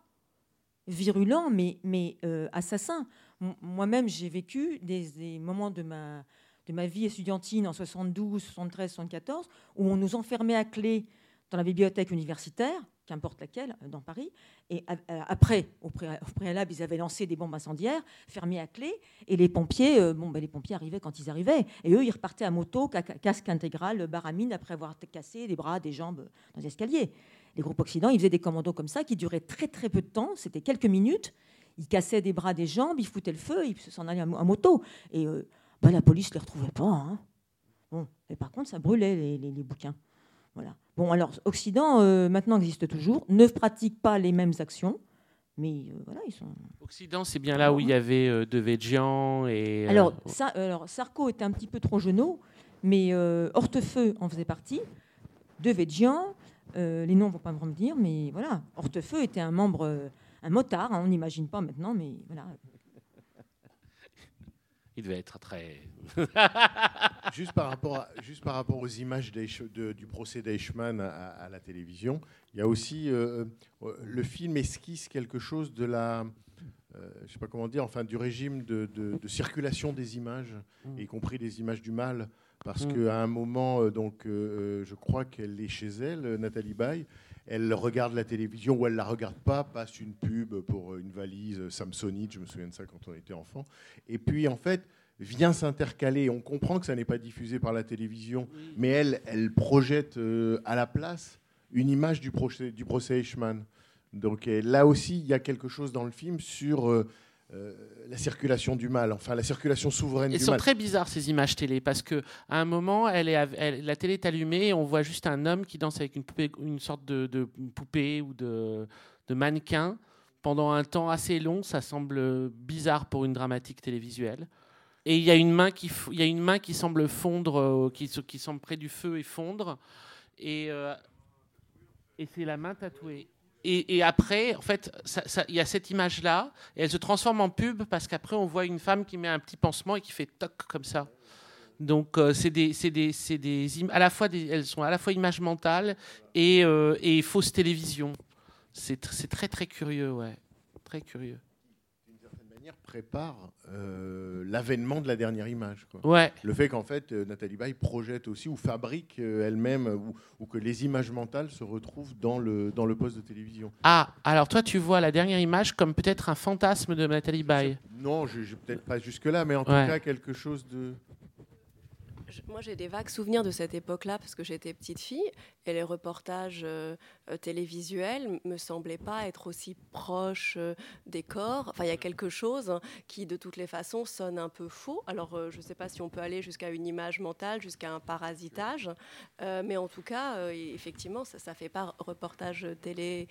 Speaker 7: virulent, mais, mais euh, assassin. M- Moi-même, j'ai vécu des, des moments de ma, de ma vie étudiantine en 72, 73, 74, où on nous enfermait à clé dans la bibliothèque universitaire, qu'importe laquelle, euh, dans Paris. Et euh, après, au, pré- au préalable, ils avaient lancé des bombes incendiaires, fermées à clé. Et les pompiers, euh, bon, ben, les pompiers arrivaient quand ils arrivaient. Et eux, ils repartaient à moto, ca- ca- casque intégral, baramine, après avoir cassé des bras, des jambes dans les escaliers. Les groupes Occident, ils faisaient des commandos comme ça qui duraient très très peu de temps. C'était quelques minutes. Ils cassaient des bras, des jambes, ils foutaient le feu, ils s'en allaient à, mo- à moto. Et ben, la police ne les retrouvait pas. hein. Bon. Et par contre, ça brûlait les, les- les bouquins. Voilà. Bon, alors, Occident, euh, maintenant, existe toujours, ne pratique pas les mêmes actions, mais euh, voilà, ils sont.
Speaker 3: Occident, c'est bien là où il y avait euh, Devedjian et. euh,
Speaker 7: Alors, ça, alors, Sarko était un petit peu trop genou, mais Hortefeux en faisait partie. Devedjian, les noms ne vont pas me dire, mais voilà. Hortefeux était un membre, un motard, hein, on n'imagine pas maintenant, mais voilà.
Speaker 3: Il devait être très.
Speaker 2: juste, par rapport à- juste par rapport aux images de- du procès d'Eichmann à, à la télévision, il y a aussi euh, euh, le film esquisse quelque chose de la, euh, je sais pas comment dire, enfin du régime de, de- de circulation des images,
Speaker 3: Mm.
Speaker 2: y compris des images du mal, parce
Speaker 3: Mm.
Speaker 2: qu'à un moment, donc, euh, je crois qu'elle est chez elle, Nathalie Baye. Elle regarde la télévision ou elle la regarde pas, passe une pub pour une valise euh, Samsonite, je me souviens de ça quand on était enfant. Et puis en fait, vient s'intercaler. On comprend que ça n'est pas diffusé par la télévision, mais elle, elle projette euh, à la place une image du procès, du procès Eichmann. Donc euh, là aussi, il y a quelque chose dans le film sur euh, la circulation du mal, enfin la circulation souveraine
Speaker 3: Elles
Speaker 2: du
Speaker 3: sont
Speaker 2: mal.
Speaker 3: très bizarres ces images télé parce que à un moment, elle est, av- elle- la télé est allumée et on voit juste un homme qui danse avec une poupée, une sorte de, de poupée ou de, de mannequin pendant un temps assez long. Ça semble bizarre pour une dramatique télévisuelle. Et il y a une main qui, il y a une main qui semble fondre, euh, qui, se- qui semble près du feu et fondre. Et, euh, et c'est la main tatouée. Et, après, en fait, il y a cette image-là, et elle se transforme en pub parce qu'après, on voit une femme qui met un petit pansement et qui fait toc comme ça. Donc, euh, c'est des, des, des à la fois des- elles sont à la fois images mentales et, euh, fausse télévision. C'est très très curieux, ouais, très curieux.
Speaker 2: Manière, prépare euh, l'avènement de la dernière image. quoi.
Speaker 3: Ouais.
Speaker 2: Le fait qu'en fait, euh, Nathalie Baye projette aussi ou fabrique euh, elle-même ou, ou que les images mentales se retrouvent dans le, dans le poste de télévision.
Speaker 3: Ah, alors toi, tu vois la dernière image comme peut-être un fantasme de Nathalie Baye.
Speaker 2: Non, je je- peut-être pas jusque-là, mais en
Speaker 3: Ouais.
Speaker 2: tout cas quelque chose de...
Speaker 8: Moi, j'ai des vagues souvenirs de cette époque-là parce que j'étais petite fille et les reportages euh, euh, télévisuels me semblaient pas être aussi proches euh, des corps. Enfin, il y a quelque chose qui, de toutes les façons, sonne un peu faux. Alors, euh, je ne sais pas si on peut aller jusqu'à une image mentale, jusqu'à un parasitage, mais en tout cas, effectivement, ça, ça fait pas reportage télé.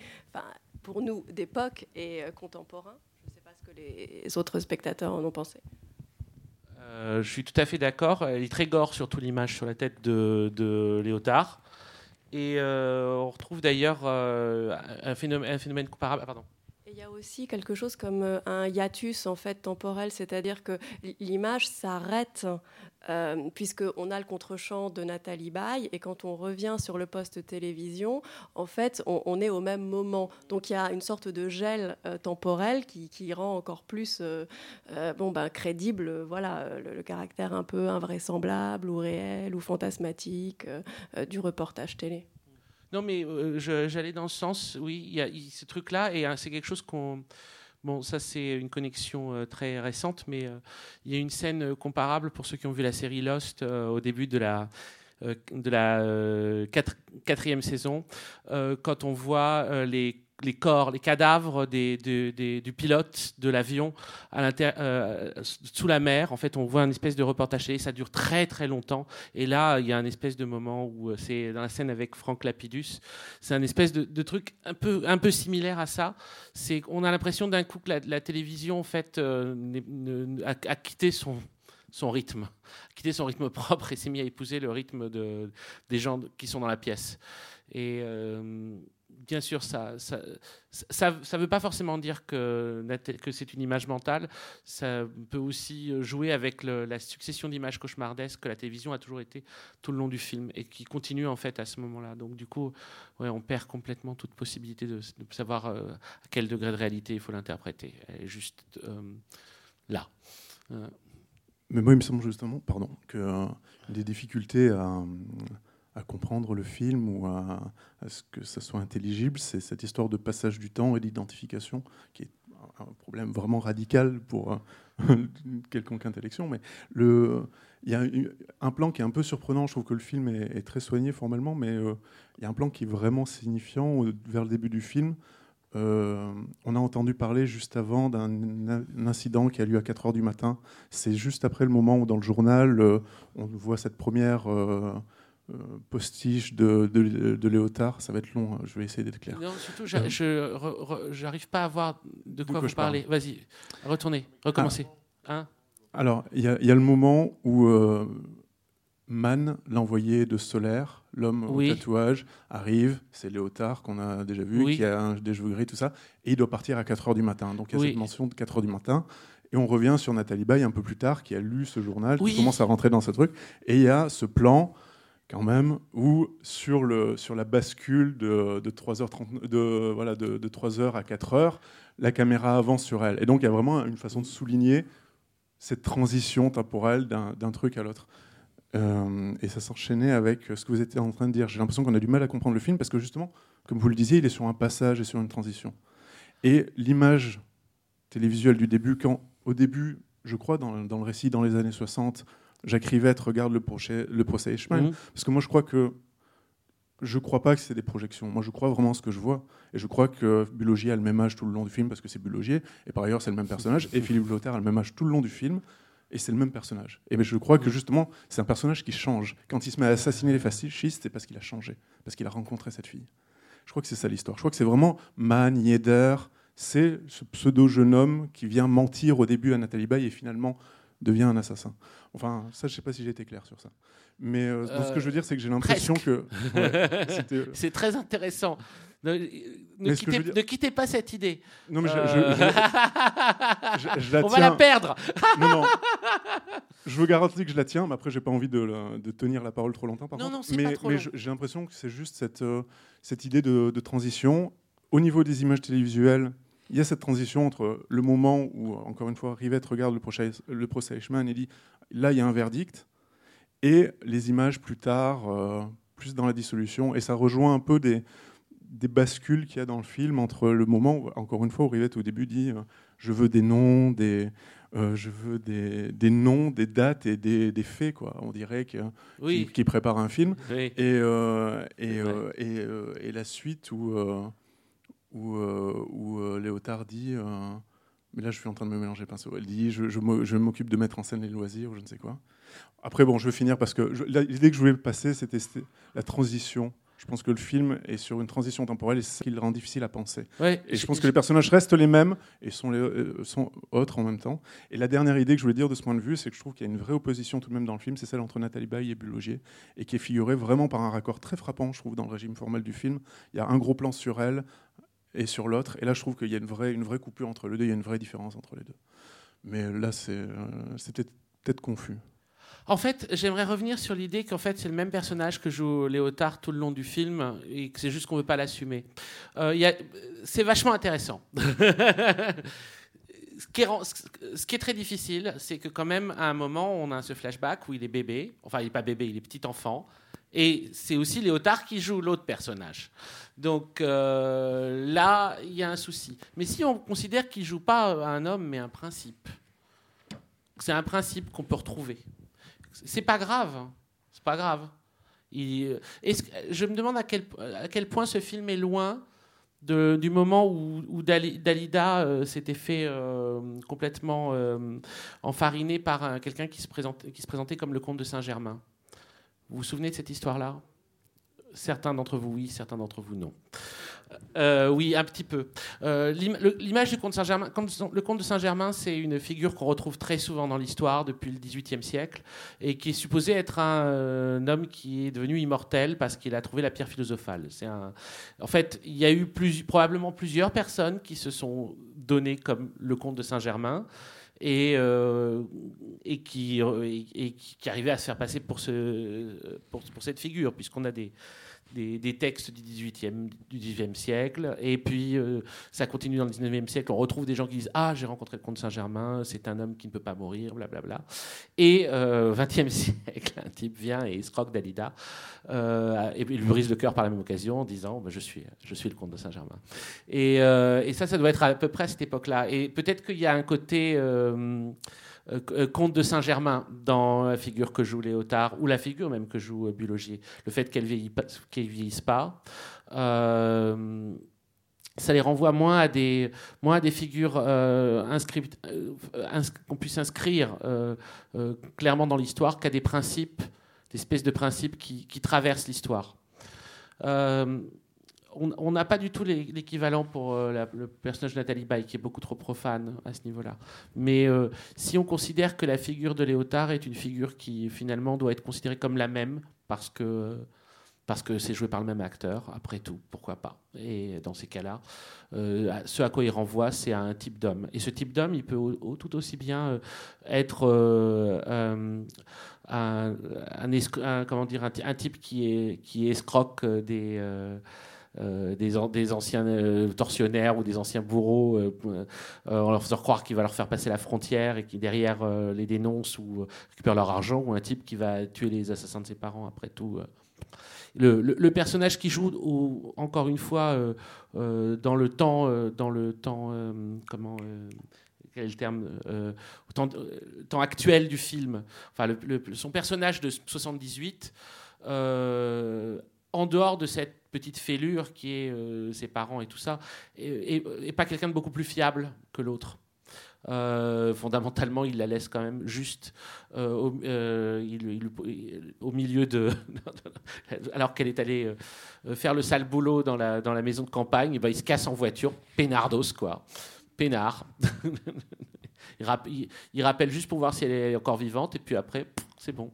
Speaker 8: Pour nous d'époque et contemporain. Je ne sais pas ce que les autres spectateurs en ont pensé.
Speaker 3: Euh, je suis tout à fait d'accord. Il est très gore, surtout l'image sur la tête de, de Léotard. Et euh, on retrouve d'ailleurs euh, un, phénomène, comparable. ah, pardon.
Speaker 8: Il y a aussi quelque chose comme un hiatus en fait temporel, c'est-à-dire que l'image s'arrête euh, puisqu'on a le contre-champ de Nathalie Baye et quand on revient sur le poste télévision, en fait, on, est au même moment. Donc il y a une sorte de gel euh, temporel qui, rend encore plus euh, bon, ben, crédible voilà, le, caractère un peu invraisemblable ou réel ou fantasmatique du reportage télé.
Speaker 3: Non, mais j'allais dans ce sens, oui, il y a ce truc-là, et euh, c'est quelque chose qu'on. Bon, ça, c'est une connexion euh, très récente, mais euh, il y a une scène euh, comparable pour ceux qui ont vu la série Lost au début de la. quatrième saison, quand on voit les, les corps, les cadavres du pilote de l'avion euh, sous la mer. En fait, on voit un espèce de reportage télé, ça dure très très longtemps. Et là, il y a un espèce de moment où euh, c'est dans la scène avec Franck Lapidus. C'est un espèce de, truc un peu, un peu similaire à ça. C'est qu'on a l'impression d'un coup que la, télévision en fait euh, a, quitté son son rythme, a quitté son rythme propre et s'est mis à épouser le rythme de, des gens qui sont dans la pièce. Et bien sûr, ça ça, ça, ça veut pas forcément dire que, que c'est une image mentale. Ça peut aussi jouer avec la succession d'images cauchemardesques que la télévision a toujours été tout le long du film et qui continue en fait à ce moment-là. Donc du coup, ouais, on perd complètement toute possibilité de, savoir euh, à quel degré de réalité il faut l'interpréter. Elle est juste euh, là. Euh,
Speaker 10: Mais moi, il me semble justement, pardon, que des difficultés à, à comprendre le film ou à, ce que ça soit intelligible, c'est cette histoire de passage du temps et d'identification, qui est un problème vraiment radical pour euh, quelconque intellection. Mais le, il y a un plan qui est un peu surprenant. Je trouve que le film est, très soigné formellement, mais euh, il y a un plan qui est vraiment signifiant vers le début du film. Euh, on a entendu parler juste avant d'un un incident qui a lieu à 4 heures du matin. C'est juste après le moment où, dans le journal, on voit cette première postiche de, de, de Léotard. Ça va être long, hein, je vais essayer d'être clair.
Speaker 3: Non, surtout,
Speaker 10: Euh,
Speaker 3: je j'arrive pas à voir de quoi vous
Speaker 10: parle.
Speaker 3: parlez. Vas-y, retournez, recommencez. Hein?
Speaker 10: Alors, il y, a- il y a le moment où euh, Man, l'envoyé de Solaire, l'homme
Speaker 3: Oui.
Speaker 10: au tatouage, arrive. C'est Léotard qu'on a déjà vu,
Speaker 3: Oui.
Speaker 10: qui a un- des cheveux gris, tout ça. Et il doit partir à 4 heures du matin. Donc, il y a
Speaker 3: Oui.
Speaker 10: cette mention de 4 heures du matin. Et on revient sur Nathalie Baye un peu plus tard, qui a lu ce journal, qui commence à rentrer dans ce truc. Et il y a ce plan, quand même, où sur, la bascule de, de 3h30, de, voilà, de, de 3h à 4h, la caméra avance sur elle. Et donc, il y a vraiment une façon de souligner cette transition temporelle d'un truc à l'autre. Euh, et ça s'enchaînait avec ce que vous étiez en train de dire. J'ai l'impression qu'on a du mal à comprendre le film parce que justement, comme vous le disiez, il est sur un passage et sur une transition. Et l'image télévisuelle du début, quand au début, je crois, dans le récit dans les années 60, Jacques Rivette regarde le procès, le procès Eichmann,
Speaker 3: Mhm.
Speaker 10: parce que moi je crois que je crois pas que c'est des projections. Moi, je crois vraiment en ce que je vois. Et je crois que Bulogier a le même âge tout le long du film parce que c'est Bulogier. Et par ailleurs, c'est le même personnage. Et Philippe Lothar a le même âge tout le long du film. Et c'est le même personnage. Et je crois que justement, c'est un personnage qui change. Quand il se met à assassiner les fascistes, c'est parce qu'il a changé. Parce qu'il a rencontré cette fille. Je crois que c'est ça l'histoire. Je crois que c'est vraiment Man, Yeder. C'est ce pseudo jeune homme qui vient mentir au début à Nathalie Baye et finalement devient un assassin. Enfin, ça, je sais pas si j'ai été clair sur ça. Mais euh, ce que je veux dire, c'est que j'ai l'impression que. Ouais, c'était-
Speaker 3: C'est très intéressant. Ne, ne quittez,
Speaker 10: dire-
Speaker 3: ne pas cette idée.
Speaker 10: Non, mais je-
Speaker 3: Euh,
Speaker 10: je- je- je la
Speaker 3: On va la perdre.
Speaker 10: Non, non. Je vous garantis que je la tiens, mais après, j'ai pas envie de, la- de tenir la parole trop longtemps. Par
Speaker 3: Non, non, c'est
Speaker 10: mais, mais j'ai l'impression que c'est juste cette, euh, cette idée de, de transition. Au niveau des images télévisuelles, il y a cette transition entre le moment où, encore une fois, Rivette regarde le procès, le procès Eichmann et dit là, il y a un verdict, et les images plus tard, euh, plus dans la dissolution, et ça rejoint un peu des, des bascules qu'il y a dans le film entre le moment, où, encore une fois, où Rivette au début dit euh, je veux des noms, des, euh, je veux des, des noms, des dates et des, des faits. Quoi. On dirait que-
Speaker 3: Oui.
Speaker 10: qu'il qu'il prépare un film.
Speaker 3: Oui.
Speaker 10: Et, et, et, et la suite où, où, où Léotard dit. mais là, je suis en train de me mélanger pinceau. Elle dit je, je m'o- je m'occupe de mettre en scène les loisirs ou je ne sais quoi. Après, bon, je vais finir parce que l'idée que je voulais passer, c'était la transition Je pense que le film est sur une transition temporelle et c'est ce qui le rend difficile à penser.
Speaker 3: Ouais,
Speaker 10: et je pense que les personnages restent les mêmes et sont, les, euh, sont autres en même temps. Et la dernière idée que je voulais dire de ce point de vue, c'est que je trouve qu'il y a une vraie opposition tout de même dans le film, c'est celle entre Nathalie Baye et Bulogier, et qui est figurée vraiment par un raccord très frappant, je trouve, dans le régime formel du film. Il y a un gros plan sur elle et sur l'autre, et là je trouve qu'il y a une vraie, une vraie coupure entre les deux, il y a une vraie différence entre les deux. Mais là, c'est euh, peut-être peut-être confus.
Speaker 3: En fait, j'aimerais revenir sur l'idée qu'en fait, c'est le même personnage que joue Léotard tout le long du film et que c'est juste qu'on ne veut pas l'assumer. Euh, c'est vachement intéressant. ce, qui est, ce qui est très difficile, c'est que quand même, à un moment, on a ce flashback où il est bébé. Enfin, il n'est pas bébé, il est petit enfant. Et c'est aussi Léotard qui joue l'autre personnage. Donc euh, là, il y a un souci. Mais si on considère qu'il joue pas un homme, mais un principe, c'est un principe qu'on peut retrouver. C'est pas grave. hein. C'est pas grave. Que- je me demande à quel, point ce film est loin du moment où, où Dali- Dalida euh, s'était fait euh, complètement euh, par un- quelqu'un qui se présentait comme le comte de Saint-Germain. Vous vous souvenez de cette histoire-là? Certains d'entre vous, oui, certains d'entre vous, non. Euh, oui, un petit peu. Euh, L'image du comte de Saint-Germain, le comte de Saint-Germain, c'est une figure qu'on retrouve très souvent dans l'histoire depuis le XVIIIe siècle et qui est supposé être un, euh, homme qui est devenu immortel parce qu'il a trouvé la pierre philosophale. En fait, il y a eu probablement plusieurs personnes qui se sont données comme le comte de Saint-Germain et, euh, qui, arrivaient à se faire passer pour cette figure, puisqu'on a des, des, textes du 18e, du 19e siècle, et puis euh, ça continue dans le 19e siècle, on retrouve des gens qui disent « Ah, j'ai rencontré le comte Saint-Germain, c'est un homme qui ne peut pas mourir, blablabla. » Et euh, 20e siècle, un type vient et escroque Dalida, euh, et il lui brise le cœur par la même occasion en disant bah, je, suis, je suis le comte de Saint-Germain ». Et, euh, et ça, ça doit être à peu près à cette époque-là. Et peut-être qu'il y a un côté... euh, euh, comte de Saint-Germain dans la figure que joue Léotard, ou la figure même que joue euh, Bulogier, le fait qu'elle vieillit pas- qu'elle vieillisse pas, ça les renvoie moins à des, moins des figures euh, qu'on puisse inscrire clairement dans l'histoire qu'à des principes, des espèces de principes qui traversent l'histoire. On n'a pas du tout l'é- l'équivalent pour euh, le personnage de Nathalie Baye, qui est beaucoup trop profane à ce niveau-là. Mais euh, si on considère que la figure de Léotard est une figure qui finalement doit être considérée comme la même, parce que parce que c'est joué par le même acteur, après tout, pourquoi pas? Et dans ces cas-là, euh, ce à quoi il renvoie, c'est à un type d'homme. Et ce type d'homme, il peut tout aussi bien être un, un comment dire, un, ty- un type qui, est, qui escroque des, euh, des, an- des anciens euh, tortionnaires ou des anciens bourreaux euh, en leur faisant croire qu'il va leur faire passer la frontière et qui derrière les dénonce ou récupère leur argent, ou un type qui va tuer les assassins de ses parents après tout. Le, personnage qui joue, encore une fois, dans le temps, dans le temps, comment, quel est le terme, temps, actuel du film. Enfin, son personnage de 78, euh, en dehors de cette petite fêlure qui est euh, ses parents et tout ça, et, pas quelqu'un de beaucoup plus fiable que l'autre. Euh, fondamentalement, il la laisse quand même juste euh, au, il- il- il- au milieu de. alors qu'elle est allée faire le sale boulot dans la, maison de campagne, ben, il se casse en voiture, peinardos, quoi. Peinard. il, il- rappelle juste pour voir si elle est encore vivante, et puis après, c'est bon.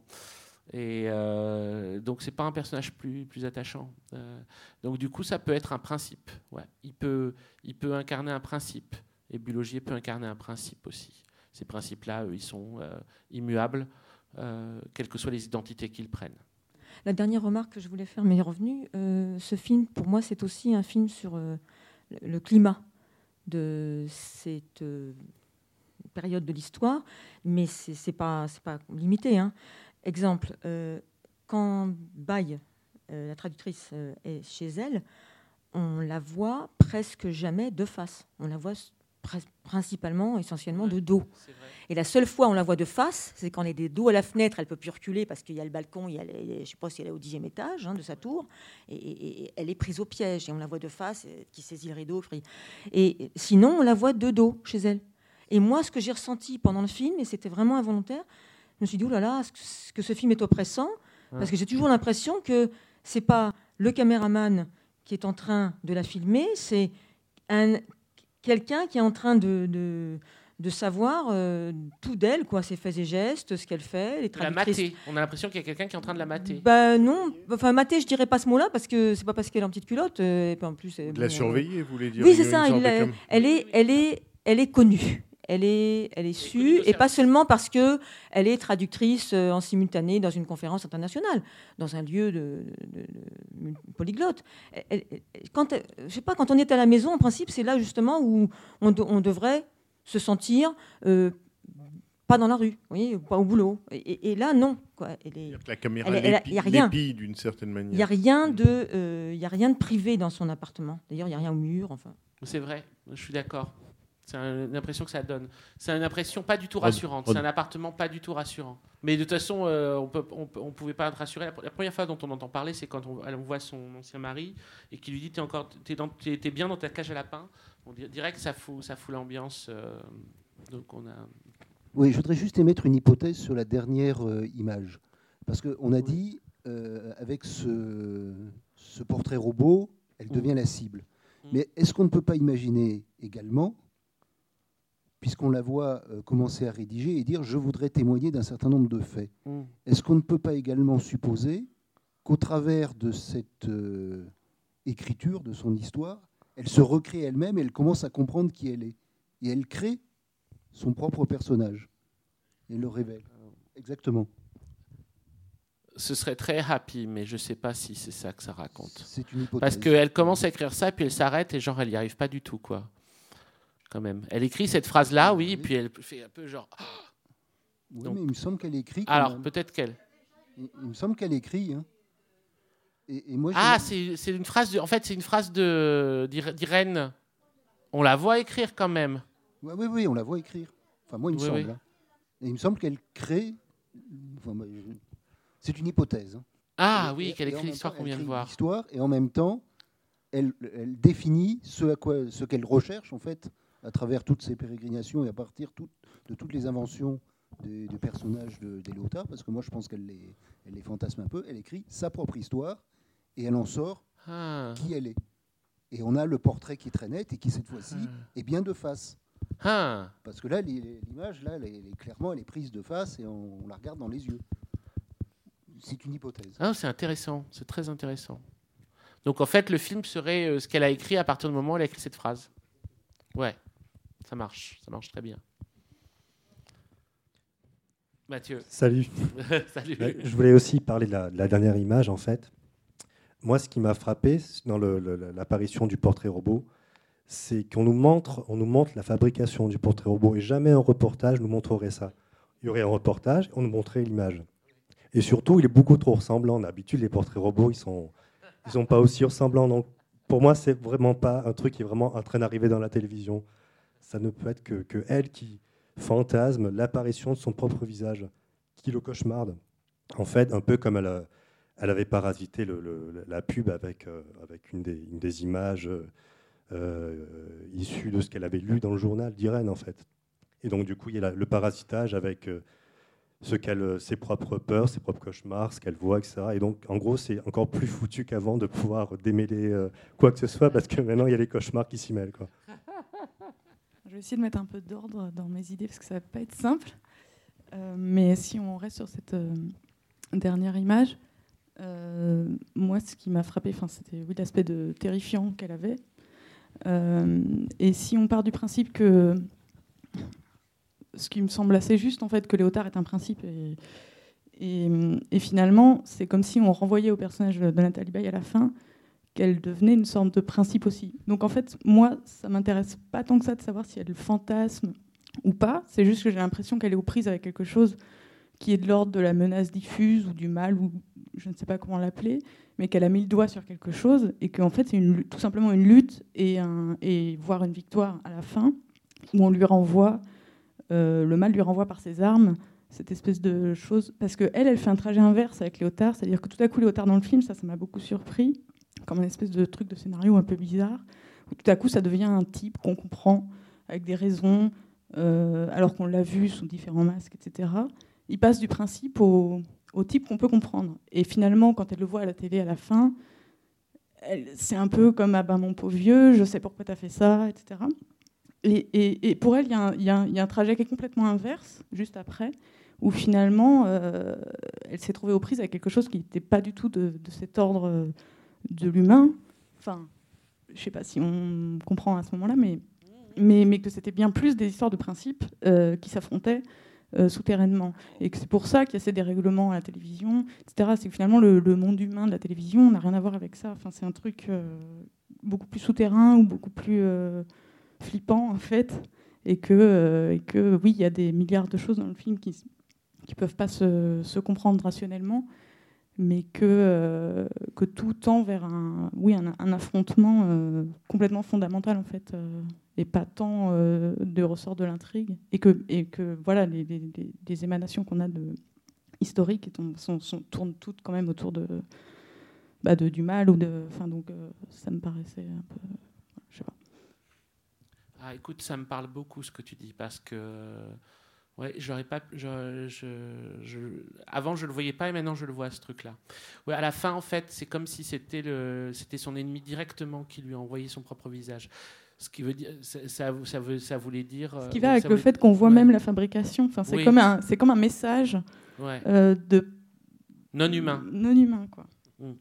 Speaker 3: Et euh, donc, c'est pas un personnage plus, plus attachant. Euh, donc, du coup, ça peut être un principe. Il, peut, il peut incarner un principe. Et Bulogier peut incarner un principe aussi. Ces principes-là, ils sont euh, immuables, euh, quelles que soient les identités qu'ils prennent.
Speaker 7: La dernière remarque que je voulais faire m'est revenue. Euh, ce film, pour moi, c'est aussi un film sur le climat de cette période de l'histoire, mais c'est pas pas limité. hein. Exemple, euh, quand Baye, euh, la traductrice, euh, est chez elle, on la voit presque jamais de face. On la voit principalement, essentiellement de dos. Et la seule fois où on la voit de face, c'est quand elle est des dos à la fenêtre, elle peut plus reculer parce qu'il y a le balcon, il y a les- les- je ne sais pas si elle est au dixième étage hein, de sa tour, et, et- et elle est prise au piège, et on la voit de face, qui saisit le rideau. Et sinon, on la voit de dos chez elle. Et moi, ce que j'ai ressenti pendant le film, et c'était vraiment involontaire, je me suis dit, oh là là, est-ce que- ce film est oppressant Parce que j'ai toujours l'impression que c'est pas le caméraman qui est en train de la filmer, c'est un, quelqu'un qui est en train de, de, de savoir euh, tout d'elle, quoi, ses faits et gestes, ce qu'elle fait, les
Speaker 3: La
Speaker 7: traductrices.
Speaker 3: mater. On a l'impression qu'il y a quelqu'un qui est en train de la mater.
Speaker 7: Bah non, enfin mater, je dirais pas ce mot-là parce que c'est pas parce qu'elle est en petite culotte. euh, et en plus,
Speaker 2: De la surveiller, vous voulez dire
Speaker 7: Oui, c'est ça.
Speaker 2: sorte
Speaker 7: il
Speaker 2: de
Speaker 7: a-
Speaker 2: comme-
Speaker 7: elle est, elle est, elle est connue. Elle est, elle est sue, et pas seulement parce que elle est traductrice euh, en simultané dans une conférence internationale, dans un lieu de, de- de- de- polyglotte. Elle- elle- quand, elle- je sais pas, quand on est à la maison, en principe, c'est là justement où on, de- on devrait se sentir euh, pas dans la rue, oui, pas au boulot. Et, là, non. Quoi. Elle est,
Speaker 2: La caméra
Speaker 7: elle- elle a- il y a rien.
Speaker 2: d'une certaine manière.
Speaker 7: Il n'y a rien de, euh, y a rien de privé dans son appartement. D'ailleurs, il n'y a rien au mur. Enfin.
Speaker 3: C'est vrai, je suis d'accord. C'est un- une impression que ça donne. C'est une impression pas du tout rassurante. C'est un appartement pas du tout rassurant. Mais de toute façon, euh, on on pouvait pas être rassuré. La, première fois dont on entend parler, c'est quand on, elle- voit son ancien mari et qui lui dit T'es encore, t'es, dans- t'es- t'es bien dans ta cage à lapin. On dir- dirait que ça fout, ça fout l'ambiance. euh, donc on a.
Speaker 6: Oui, je voudrais juste émettre une hypothèse sur la dernière euh, image. Parce qu'on a dit, euh, avec ce, ce portrait robot, elle devient la cible. Mais est-ce qu'on ne peut pas imaginer également, puisqu'on la voit euh, commencer à rédiger et dire je voudrais témoigner d'un certain nombre de faits,
Speaker 3: Mm.
Speaker 6: est-ce qu'on ne peut pas également supposer qu'au travers de cette euh, écriture, de son histoire, elle se recrée elle-même et elle commence à comprendre qui elle est Et elle crée son propre personnage. Et elle le révèle. Exactement.
Speaker 3: Ce serait très happy, mais je sais pas si c'est ça que ça raconte.
Speaker 6: C'est une hypothèse.
Speaker 3: Parce qu'elle commence à écrire ça, puis elle s'arrête et genre elle y arrive pas du tout, quoi. Quand même. Elle écrit cette phrase-là, oui, puis elle fait un peu genre.
Speaker 6: Oui,
Speaker 3: Donc-
Speaker 6: mais il me semble qu'elle écrit. quand
Speaker 3: Alors peut-être qu'elle.
Speaker 6: Il, il me semble qu'elle écrit. hein. Et, et moi,
Speaker 3: Ah, c'est une phrase. De, en fait, c'est une phrase de d'Ir- d'Irène. On la voit écrire quand même.
Speaker 6: Oui, oui, on la voit écrire. Enfin, moi, il me
Speaker 3: Oui,
Speaker 6: semble.
Speaker 3: oui.
Speaker 6: hein. Et il me semble qu'elle crée. enfin, c'est une hypothèse. hein.
Speaker 3: Ah
Speaker 6: Et-
Speaker 3: oui,
Speaker 6: et-
Speaker 3: qu'elle
Speaker 6: et
Speaker 3: écrit l'histoire qu'on vient de voir.
Speaker 6: L'histoire, et en même temps, elle, elle définit ce, à quoi, ce qu'elle recherche, en fait, à travers toutes ses pérégrinations et à partir tout- de toutes les inventions des, des personnages de, des Léotards, parce que moi, je pense qu'elle les, elle les fantasme un peu. Elle écrit sa propre histoire et elle en sort
Speaker 3: Ah.
Speaker 6: qui elle est. Et on a le portrait qui est très net et qui, cette fois-ci,
Speaker 3: Ah.
Speaker 6: est bien de face.
Speaker 3: Ah.
Speaker 6: Parce que là, l'image, là, elle est, clairement, elle est prise de face et on, on la regarde dans les yeux. C'est une hypothèse.
Speaker 3: Ah, c'est intéressant, c'est très intéressant. Donc en fait, le film serait euh, ce qu'elle a écrit à partir du moment où elle a écrit cette phrase. Ouais, ça marche, ça marche très bien. Mathieu.
Speaker 11: Salut.
Speaker 3: Salut.
Speaker 11: Je voulais aussi parler de la, de la dernière image, en fait. Moi, ce qui m'a frappé dans l'apparition du portrait robot, c'est qu'on nous montre, on nous montre la fabrication du portrait robot et jamais un reportage nous montrerait ça. Il y aurait un reportage, on nous montrait l'image. Et surtout, il est beaucoup trop ressemblant. D'habitude, les portraits robots, ils sont, ils sont pas aussi ressemblants. Donc, pour moi, c'est vraiment pas un truc qui est vraiment en train d'arriver dans la télévision. Ça ne peut être que, que qui fantasme l'apparition de son propre visage, qui le cauchemarde. En fait, un peu comme elle, a- elle avait parasité la pub avec, euh, avec une, des, images euh, euh, issues de ce qu'elle avait lu dans le journal d'Irène, en fait. Et donc, du coup, il y a le parasitage avec euh, ce euh, ses propres peurs, ses propres cauchemars, ce qu'elle voit, etc. Et donc, en gros, c'est encore plus foutu qu'avant de pouvoir démêler euh, quoi que ce soit, parce que maintenant, il y a les cauchemars qui s'y mêlent.
Speaker 12: Je vais essayer de mettre un peu d'ordre dans mes idées parce que ça va pas être simple. Euh, mais si on reste sur cette euh, dernière image, euh, moi, ce qui m'a frappé, c'était oui, l'aspect de terrifiant qu'elle avait. Et si on part du principe que ce qui me semble assez juste, en fait, que Léotard est un principe et, et, et finalement, c'est comme si on renvoyait au personnage de Nathalie Baye à la fin qu'elle devenait une sorte de principe aussi. Donc en fait, moi, ça m'intéresse pas tant que ça de savoir si elle fantasme ou pas. C'est juste que j'ai l'impression qu'elle est aux prises avec quelque chose qui est de l'ordre de la menace diffuse ou du mal ou je ne sais pas comment l'appeler, mais qu'elle a mis le doigt sur quelque chose et qu'en fait c'est une tout simplement une lutte et, un, et voire une victoire à la fin où on lui renvoie euh, le mal lui renvoie par ses armes cette espèce de chose parce que elle elle fait un trajet inverse avec Léotard, c'est-à-dire que tout à coup Léotard dans le film ça ça m'a beaucoup surpris comme un espèce de truc de scénario un peu bizarre où tout à coup ça devient un type qu'on comprend avec des raisons euh, alors qu'on l'a vu sous différents masques etc. Il passe du principe au, type qu'on peut comprendre et finalement quand elle le voit à la télé à la fin c'est un peu comme ah ben, mon pauvre vieux, je sais pourquoi tu as fait ça, etc. Et, pour elle, il y, a un- trajet qui est complètement inverse, juste après, où finalement, euh, elle s'est trouvée aux prises avec quelque chose qui n'était pas du tout de, de cet ordre euh, de l'humain. Enfin, je sais pas si on comprend à ce moment-là, mais, mais, mais que c'était bien plus des histoires de principes euh, qui s'affrontaient euh, souterrainement. Et que c'est pour ça qu'il y a ces dérèglements à la télévision, etc. C'est que finalement, le, monde humain de la télévision n'a rien à voir avec ça. Enfin, c'est un truc euh, beaucoup plus souterrain ou beaucoup plus flippant, en fait. Et que, et que, oui, il y a des milliards de choses dans le film qui ne peuvent pas se comprendre rationnellement, mais que, euh, que tout tend vers un, oui, un, affrontement euh, complètement fondamental, en fait, euh, et pas tant de ressort de l'intrigue. Et que, et que voilà, les, les- les- émanations qu'on a de historiques sont, sont- tournent toutes quand même autour de, bah, de, du mal. Ou de, enfin, donc, ça me paraissait un peu. Je sais pas.
Speaker 3: Ah, écoute, ça me parle beaucoup ce que tu dis parce que ouais, j'aurais pas, je, je- je- avant je le voyais pas et maintenant je le vois ce truc-là. Ouais, à la fin en fait, c'est comme si c'était le, c'était son ennemi directement qui lui a envoyé son propre visage. Ce qui veut dire, ça, ça, ça veut, ça voulait dire.
Speaker 12: Ce qui
Speaker 3: euh,
Speaker 12: va
Speaker 3: ça
Speaker 12: avec le fait qu'on voit
Speaker 3: Ouais.
Speaker 12: même la fabrication. Enfin, c'est
Speaker 3: Oui.
Speaker 12: comme un, c'est comme un message
Speaker 3: Ouais.
Speaker 12: euh, de
Speaker 3: non humain.
Speaker 12: non humain, quoi.
Speaker 3: Mm.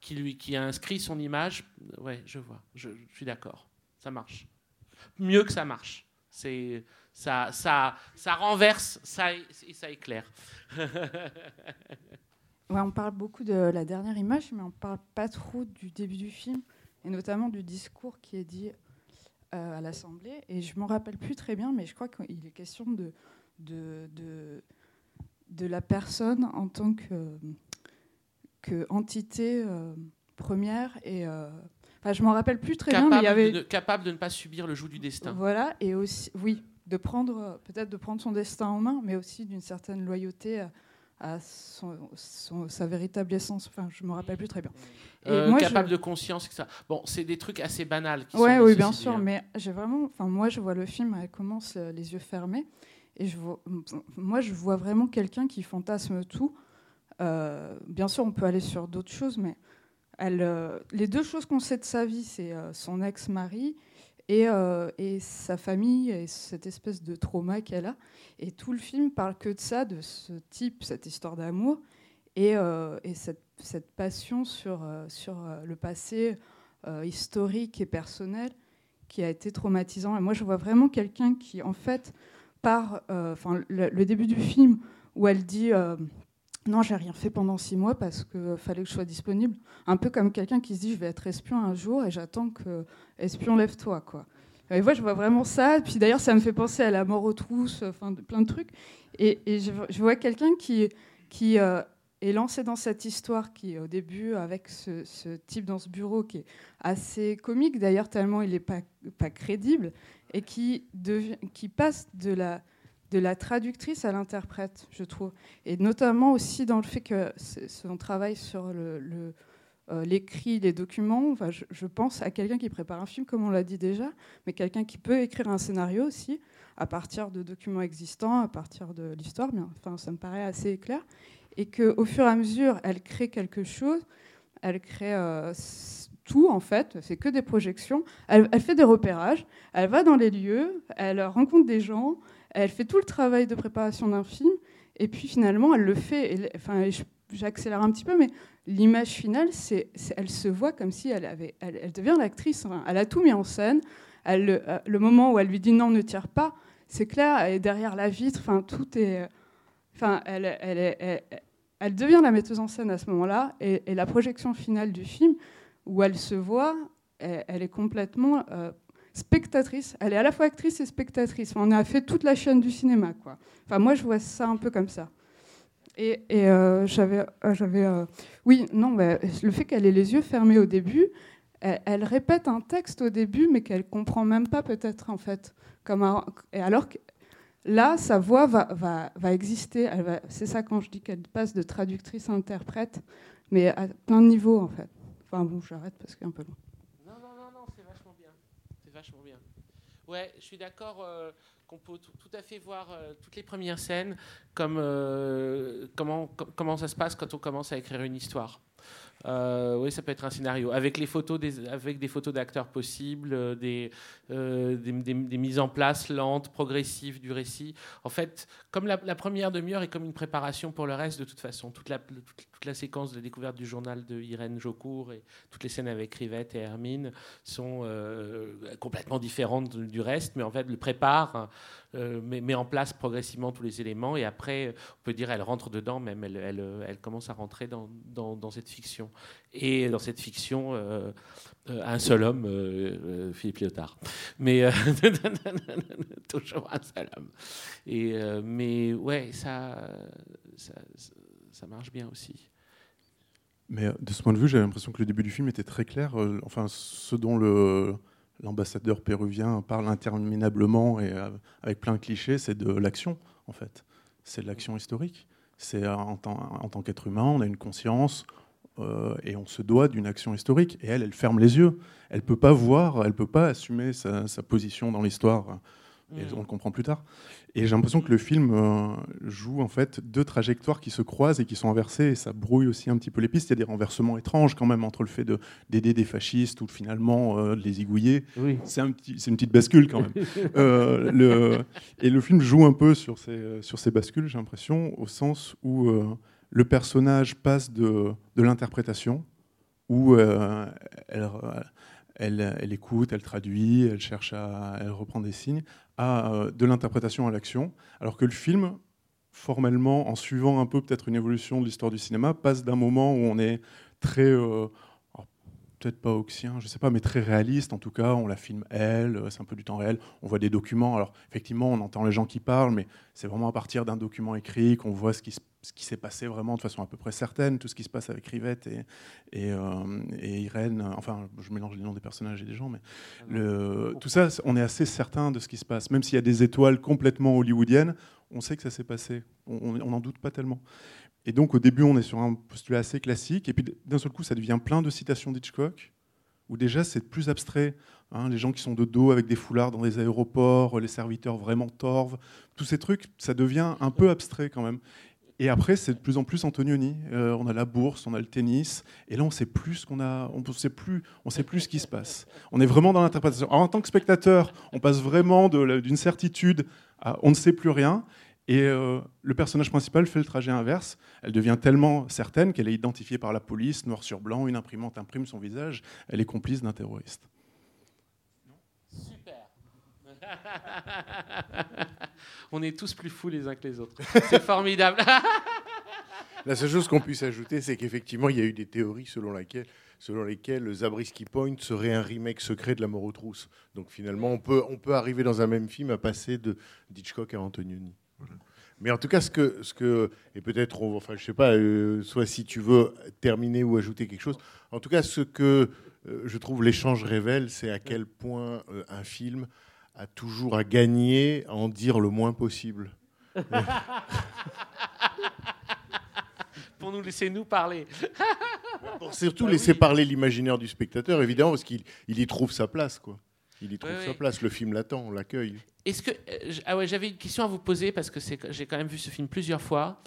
Speaker 3: Qui lui, qui a inscrit son image. Ouais, je vois. Je, je suis d'accord. Ça marche. Mieux que ça marche. C'est ça, ça, ça renverse, ça et ça éclaire.
Speaker 13: Ouais, on parle beaucoup de la dernière image, mais on parle pas trop du début du film, et notamment du discours qui est dit euh, à l'Assemblée. Et je m'en rappelle plus très bien, mais je crois qu'il est question de, de, de, de la personne en tant que, que entité euh, première. Et, euh, enfin, je m'en rappelle plus très bien, mais il y avait
Speaker 3: de, ne- capable de ne pas subir le joug du destin.
Speaker 13: voilà, et aussi, oui, de prendre, peut-être de prendre son destin en main, mais aussi d'une certaine loyauté à, à son, son- sa véritable essence. Enfin, je me rappelle plus très bien. Et
Speaker 3: Euh,
Speaker 13: moi,
Speaker 3: capable
Speaker 13: je-
Speaker 3: de conscience, etc. Bon, c'est des trucs assez banals. Qui
Speaker 13: Ouais,
Speaker 3: sont,
Speaker 13: oui, bien sûr,
Speaker 3: hein.
Speaker 13: mais j'ai vraiment, enfin, moi, je vois le film, elle commence euh, les yeux fermés, et je vois, moi, je vois vraiment quelqu'un qui fantasme tout. Euh, bien sûr, on peut aller sur d'autres choses, mais elle, euh, les deux choses qu'on sait de sa vie, c'est son ex-mari et, euh, et sa famille et cette espèce de trauma qu'elle a. Et tout le film parle que de ça, de ce type, cette histoire d'amour et, euh, et cette, cette passion sur, euh, sur le passé historique et personnel qui a été traumatisant. Et moi, je vois vraiment quelqu'un qui, en fait, par le, le début du film où elle dit non, j'ai rien fait pendant six mois parce qu'il fallait que je sois disponible. Un peu comme quelqu'un qui se dit je vais être espion un jour et j'attends que espion lève-toi. quoi. Et moi, je vois vraiment ça. Puis d'ailleurs, ça me fait penser à la mort aux trousses, enfin, plein de trucs. Et, je, vois quelqu'un qui, euh, est lancé dans cette histoire qui, au début, avec ce, type dans ce bureau qui est assez comique, d'ailleurs, tellement il n'est pas, crédible, et qui passe de la, de la traductrice à l'interprète, je trouve. Et notamment aussi dans le fait que son travail sur euh, l'écrit, les documents, enfin, je, pense à quelqu'un qui prépare un film, comme on l'a dit déjà, mais quelqu'un qui peut écrire un scénario aussi, à partir de documents existants, à partir de l'histoire, enfin, ça me paraît assez clair. Et qu'au fur et à mesure, elle crée quelque chose, elle crée euh, tout, en fait, c'est que des projections. Elle, fait des repérages, elle va dans les lieux, elle rencontre des gens, elle fait tout le travail de préparation d'un film, et puis finalement, elle le fait. et- enfin, j'accélère un petit peu, mais l'image finale, c'est, elle se voit comme si elle avait, elle, devient l'actrice. Enfin, elle a tout mis en scène. Elle, le, euh, le moment où elle lui dit non, ne tire pas, c'est clair. Elle est derrière la vitre. Enfin, tout est. Enfin, elle, elle, devient la metteuse en scène à ce moment-là, et la projection finale du film, où elle se voit, elle, est complètement euh, spectatrice. Elle est à la fois actrice et spectatrice. On a fait toute la chaîne du cinéma, quoi. Enfin, moi, je vois ça un peu comme ça. Et, et, euh, j'avais, euh, oui, non, le fait qu'elle ait les yeux fermés au début, elle, répète un texte au début, mais qu'elle comprend même pas peut-être en fait. Comme un- et alors que là, sa voix va, exister. C'est ça quand je dis qu'elle passe de traductrice à interprète, mais à plein de niveaux en fait. Enfin bon, j'arrête parce qu'il est un peu long.
Speaker 3: Non, non, non, non, c'est vachement bien. C'est vachement bien. Ouais, je suis d'accord euh, qu'on peut tout, à fait voir euh, toutes les premières scènes comme euh, comment, com- comment ça se passe quand on commence à écrire une histoire. Euh, oui, ça peut être un scénario avec les photos des, avec des photos d'acteurs possibles, euh, des, euh, des, des- mises en place lentes, progressives du récit. En fait, comme la, première demi-heure est comme une préparation pour le reste, de toute façon, toute la, toute, la séquence de découverte du journal de Irène Jocourt et toutes les scènes avec Rivette et Hermine sont complètement différentes du reste, mais en fait, le prépare, met, met en place progressivement tous les éléments et après, on peut dire, elle rentre dedans, même elle, elle, elle commence à rentrer dans, dans, cette fiction. Et dans cette fiction, euh, euh, un seul homme, euh, euh, Philippe Lyotard. Mais euh, toujours un seul homme. Et, euh, mais ouais, ça, ça, ça marche bien aussi.
Speaker 10: Mais euh, de ce point de vue, j'ai l'impression que le début du film était très clair. Euh, enfin, ce dont le l'ambassadeur péruvien parle interminablement et euh, avec plein de clichés, c'est de l'action, en fait. C'est de l'action historique. C'est euh, en tant, qu'être humain, on a une conscience euh, et on se doit d'une action historique. Et elle, elle ferme les yeux. Elle peut pas voir, elle peut pas assumer sa position dans l'histoire. Et
Speaker 3: Mm.
Speaker 10: on le comprend plus tard. Et j'ai l'impression que le film euh, joue en fait deux trajectoires qui se croisent et qui sont inversées. Et ça brouille aussi un petit peu les pistes. Il y a des renversements étranges quand même entre le fait de- d'aider des fascistes ou finalement euh, de les zigouiller.
Speaker 3: Oui.
Speaker 10: C'est un petit- c'est une petite bascule quand même. Euh, le, et le film joue un peu sur ces, sur ces bascules, j'ai l'impression, au sens où le personnage passe de, de l'interprétation, où elle, elle, elle écoute, elle traduit, elle cherche à, elle reprend des signes, euh, de l'interprétation à l'action, alors que le film, formellement, en suivant un peu peut-être une évolution de l'histoire du cinéma, passe d'un moment où on est très, euh, peut-être pas oxien, je sais pas, mais très réaliste en tout cas, on la filme elle, euh, c'est un peu du temps réel, on voit des documents, alors effectivement on entend les gens qui parlent, mais c'est vraiment à partir d'un document écrit qu'on voit ce qui, se- ce qui s'est passé vraiment de façon à peu près certaine, tout ce qui se passe avec Rivette et, et, euh, et Irène, enfin je mélange les noms des personnages et des gens, mais le, tout ça, on est assez certain de ce qui se passe, même s'il y a des étoiles complètement hollywoodiennes, on sait que ça s'est passé, on n'en doute pas tellement. Et donc au début, on est sur un postulat assez classique, et puis d'un seul coup, ça devient plein de citations d'Hitchcock, où déjà c'est plus abstrait. hein, les gens qui sont de dos avec des foulards dans des aéroports, les serviteurs vraiment torves, tous ces trucs, ça devient un peu abstrait quand même. Et après, c'est de plus en plus Antonioni. Euh, on a la bourse, on a le tennis, et là, on sait plus ce qu'on a, on sait plus, on sait plus ce qui se passe. On est vraiment dans l'interprétation. En tant que spectateur, on passe vraiment d'une certitude à on ne sait plus rien. Et euh, le personnage principal fait le trajet inverse. Elle devient tellement certaine qu'elle est identifiée par la police, noir sur blanc, une imprimante imprime son visage. Elle est complice d'un terroriste.
Speaker 3: Super. On est tous plus fous les uns que les autres. C'est formidable.
Speaker 2: La seule chose qu'on puisse ajouter, c'est qu'effectivement, il y a eu des théories selon, laquelle, selon lesquelles Zabriskie Point serait un remake secret de La mort aux trousses. Donc finalement, on peut, on peut arriver dans un même film à passer de d'Hitchcock à Antonioni. Mais en tout cas, ce que, ce que et peut-être, enfin, je sais pas, euh, soit si tu veux terminer ou ajouter quelque chose. En tout cas, ce que euh, je trouve l'échange révèle, c'est à quel point euh, un film a toujours à gagner à en dire le moins possible.
Speaker 3: Pour nous laisser nous parler.
Speaker 2: Pour surtout laisser parler l'imaginaire du spectateur, évidemment, parce qu'il il y trouve sa place, quoi. Il y trouve sa place. Le film l'attend, on l'accueille.
Speaker 3: Est-ce que euh, ah ouais, j'avais une question à vous poser parce que j'ai quand même vu ce film plusieurs fois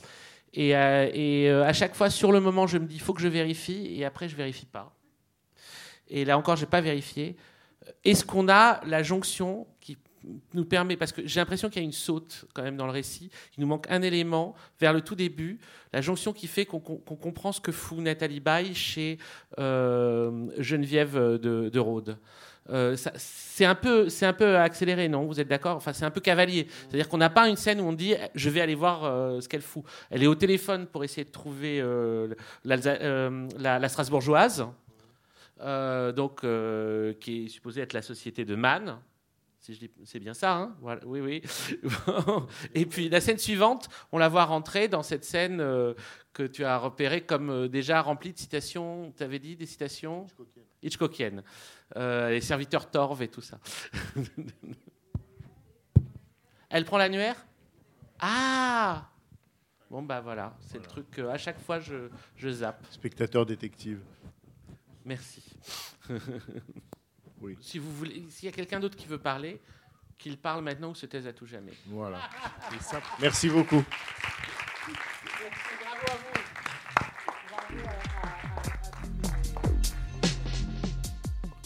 Speaker 3: et, euh, et, euh, à chaque fois sur le moment je me dis faut que je vérifie et après je vérifie pas. Et là encore j'ai pas vérifié. Est-ce qu'on a la jonction qui nous permet parce que j'ai l'impression qu'il y a une saute quand même dans le récit. Il nous manque un élément vers le tout début, la jonction qui fait qu'on comprend ce que fout Nathalie Baye chez euh, Geneviève de, de Rhodes. Euh, c'est un peu, c'est un peu accéléré, non? Vous êtes d'accord? Enfin, c'est un peu cavalier. C'est-à-dire qu'on n'a pas une scène où on dit, je vais aller voir euh, ce qu'elle fout. Elle est au téléphone pour essayer de trouver euh, la, la Strasbourgeoise, donc qui est supposée être la société de Man. Si je dis- C'est bien ça, hein? Voilà, Oui, oui. Et puis la scène suivante, on la voit rentrer dans cette scène que tu as repérée comme déjà remplie de citations. Tu avais dit des citations? Hitchcockiennes. Euh, les serviteurs torves et tout ça. Elle prend l'annuaire? Ah Bon, bah voilà, c'est le truc que à chaque fois je, je zappe.
Speaker 2: Spectateur détective.
Speaker 3: Merci.
Speaker 2: Oui.
Speaker 3: Si vous voulez, s'il y a quelqu'un d'autre qui veut parler, qu'il parle maintenant ou se taise à tout jamais.
Speaker 2: Voilà. Merci beaucoup.
Speaker 3: Bravo à vous. Bravo à- à-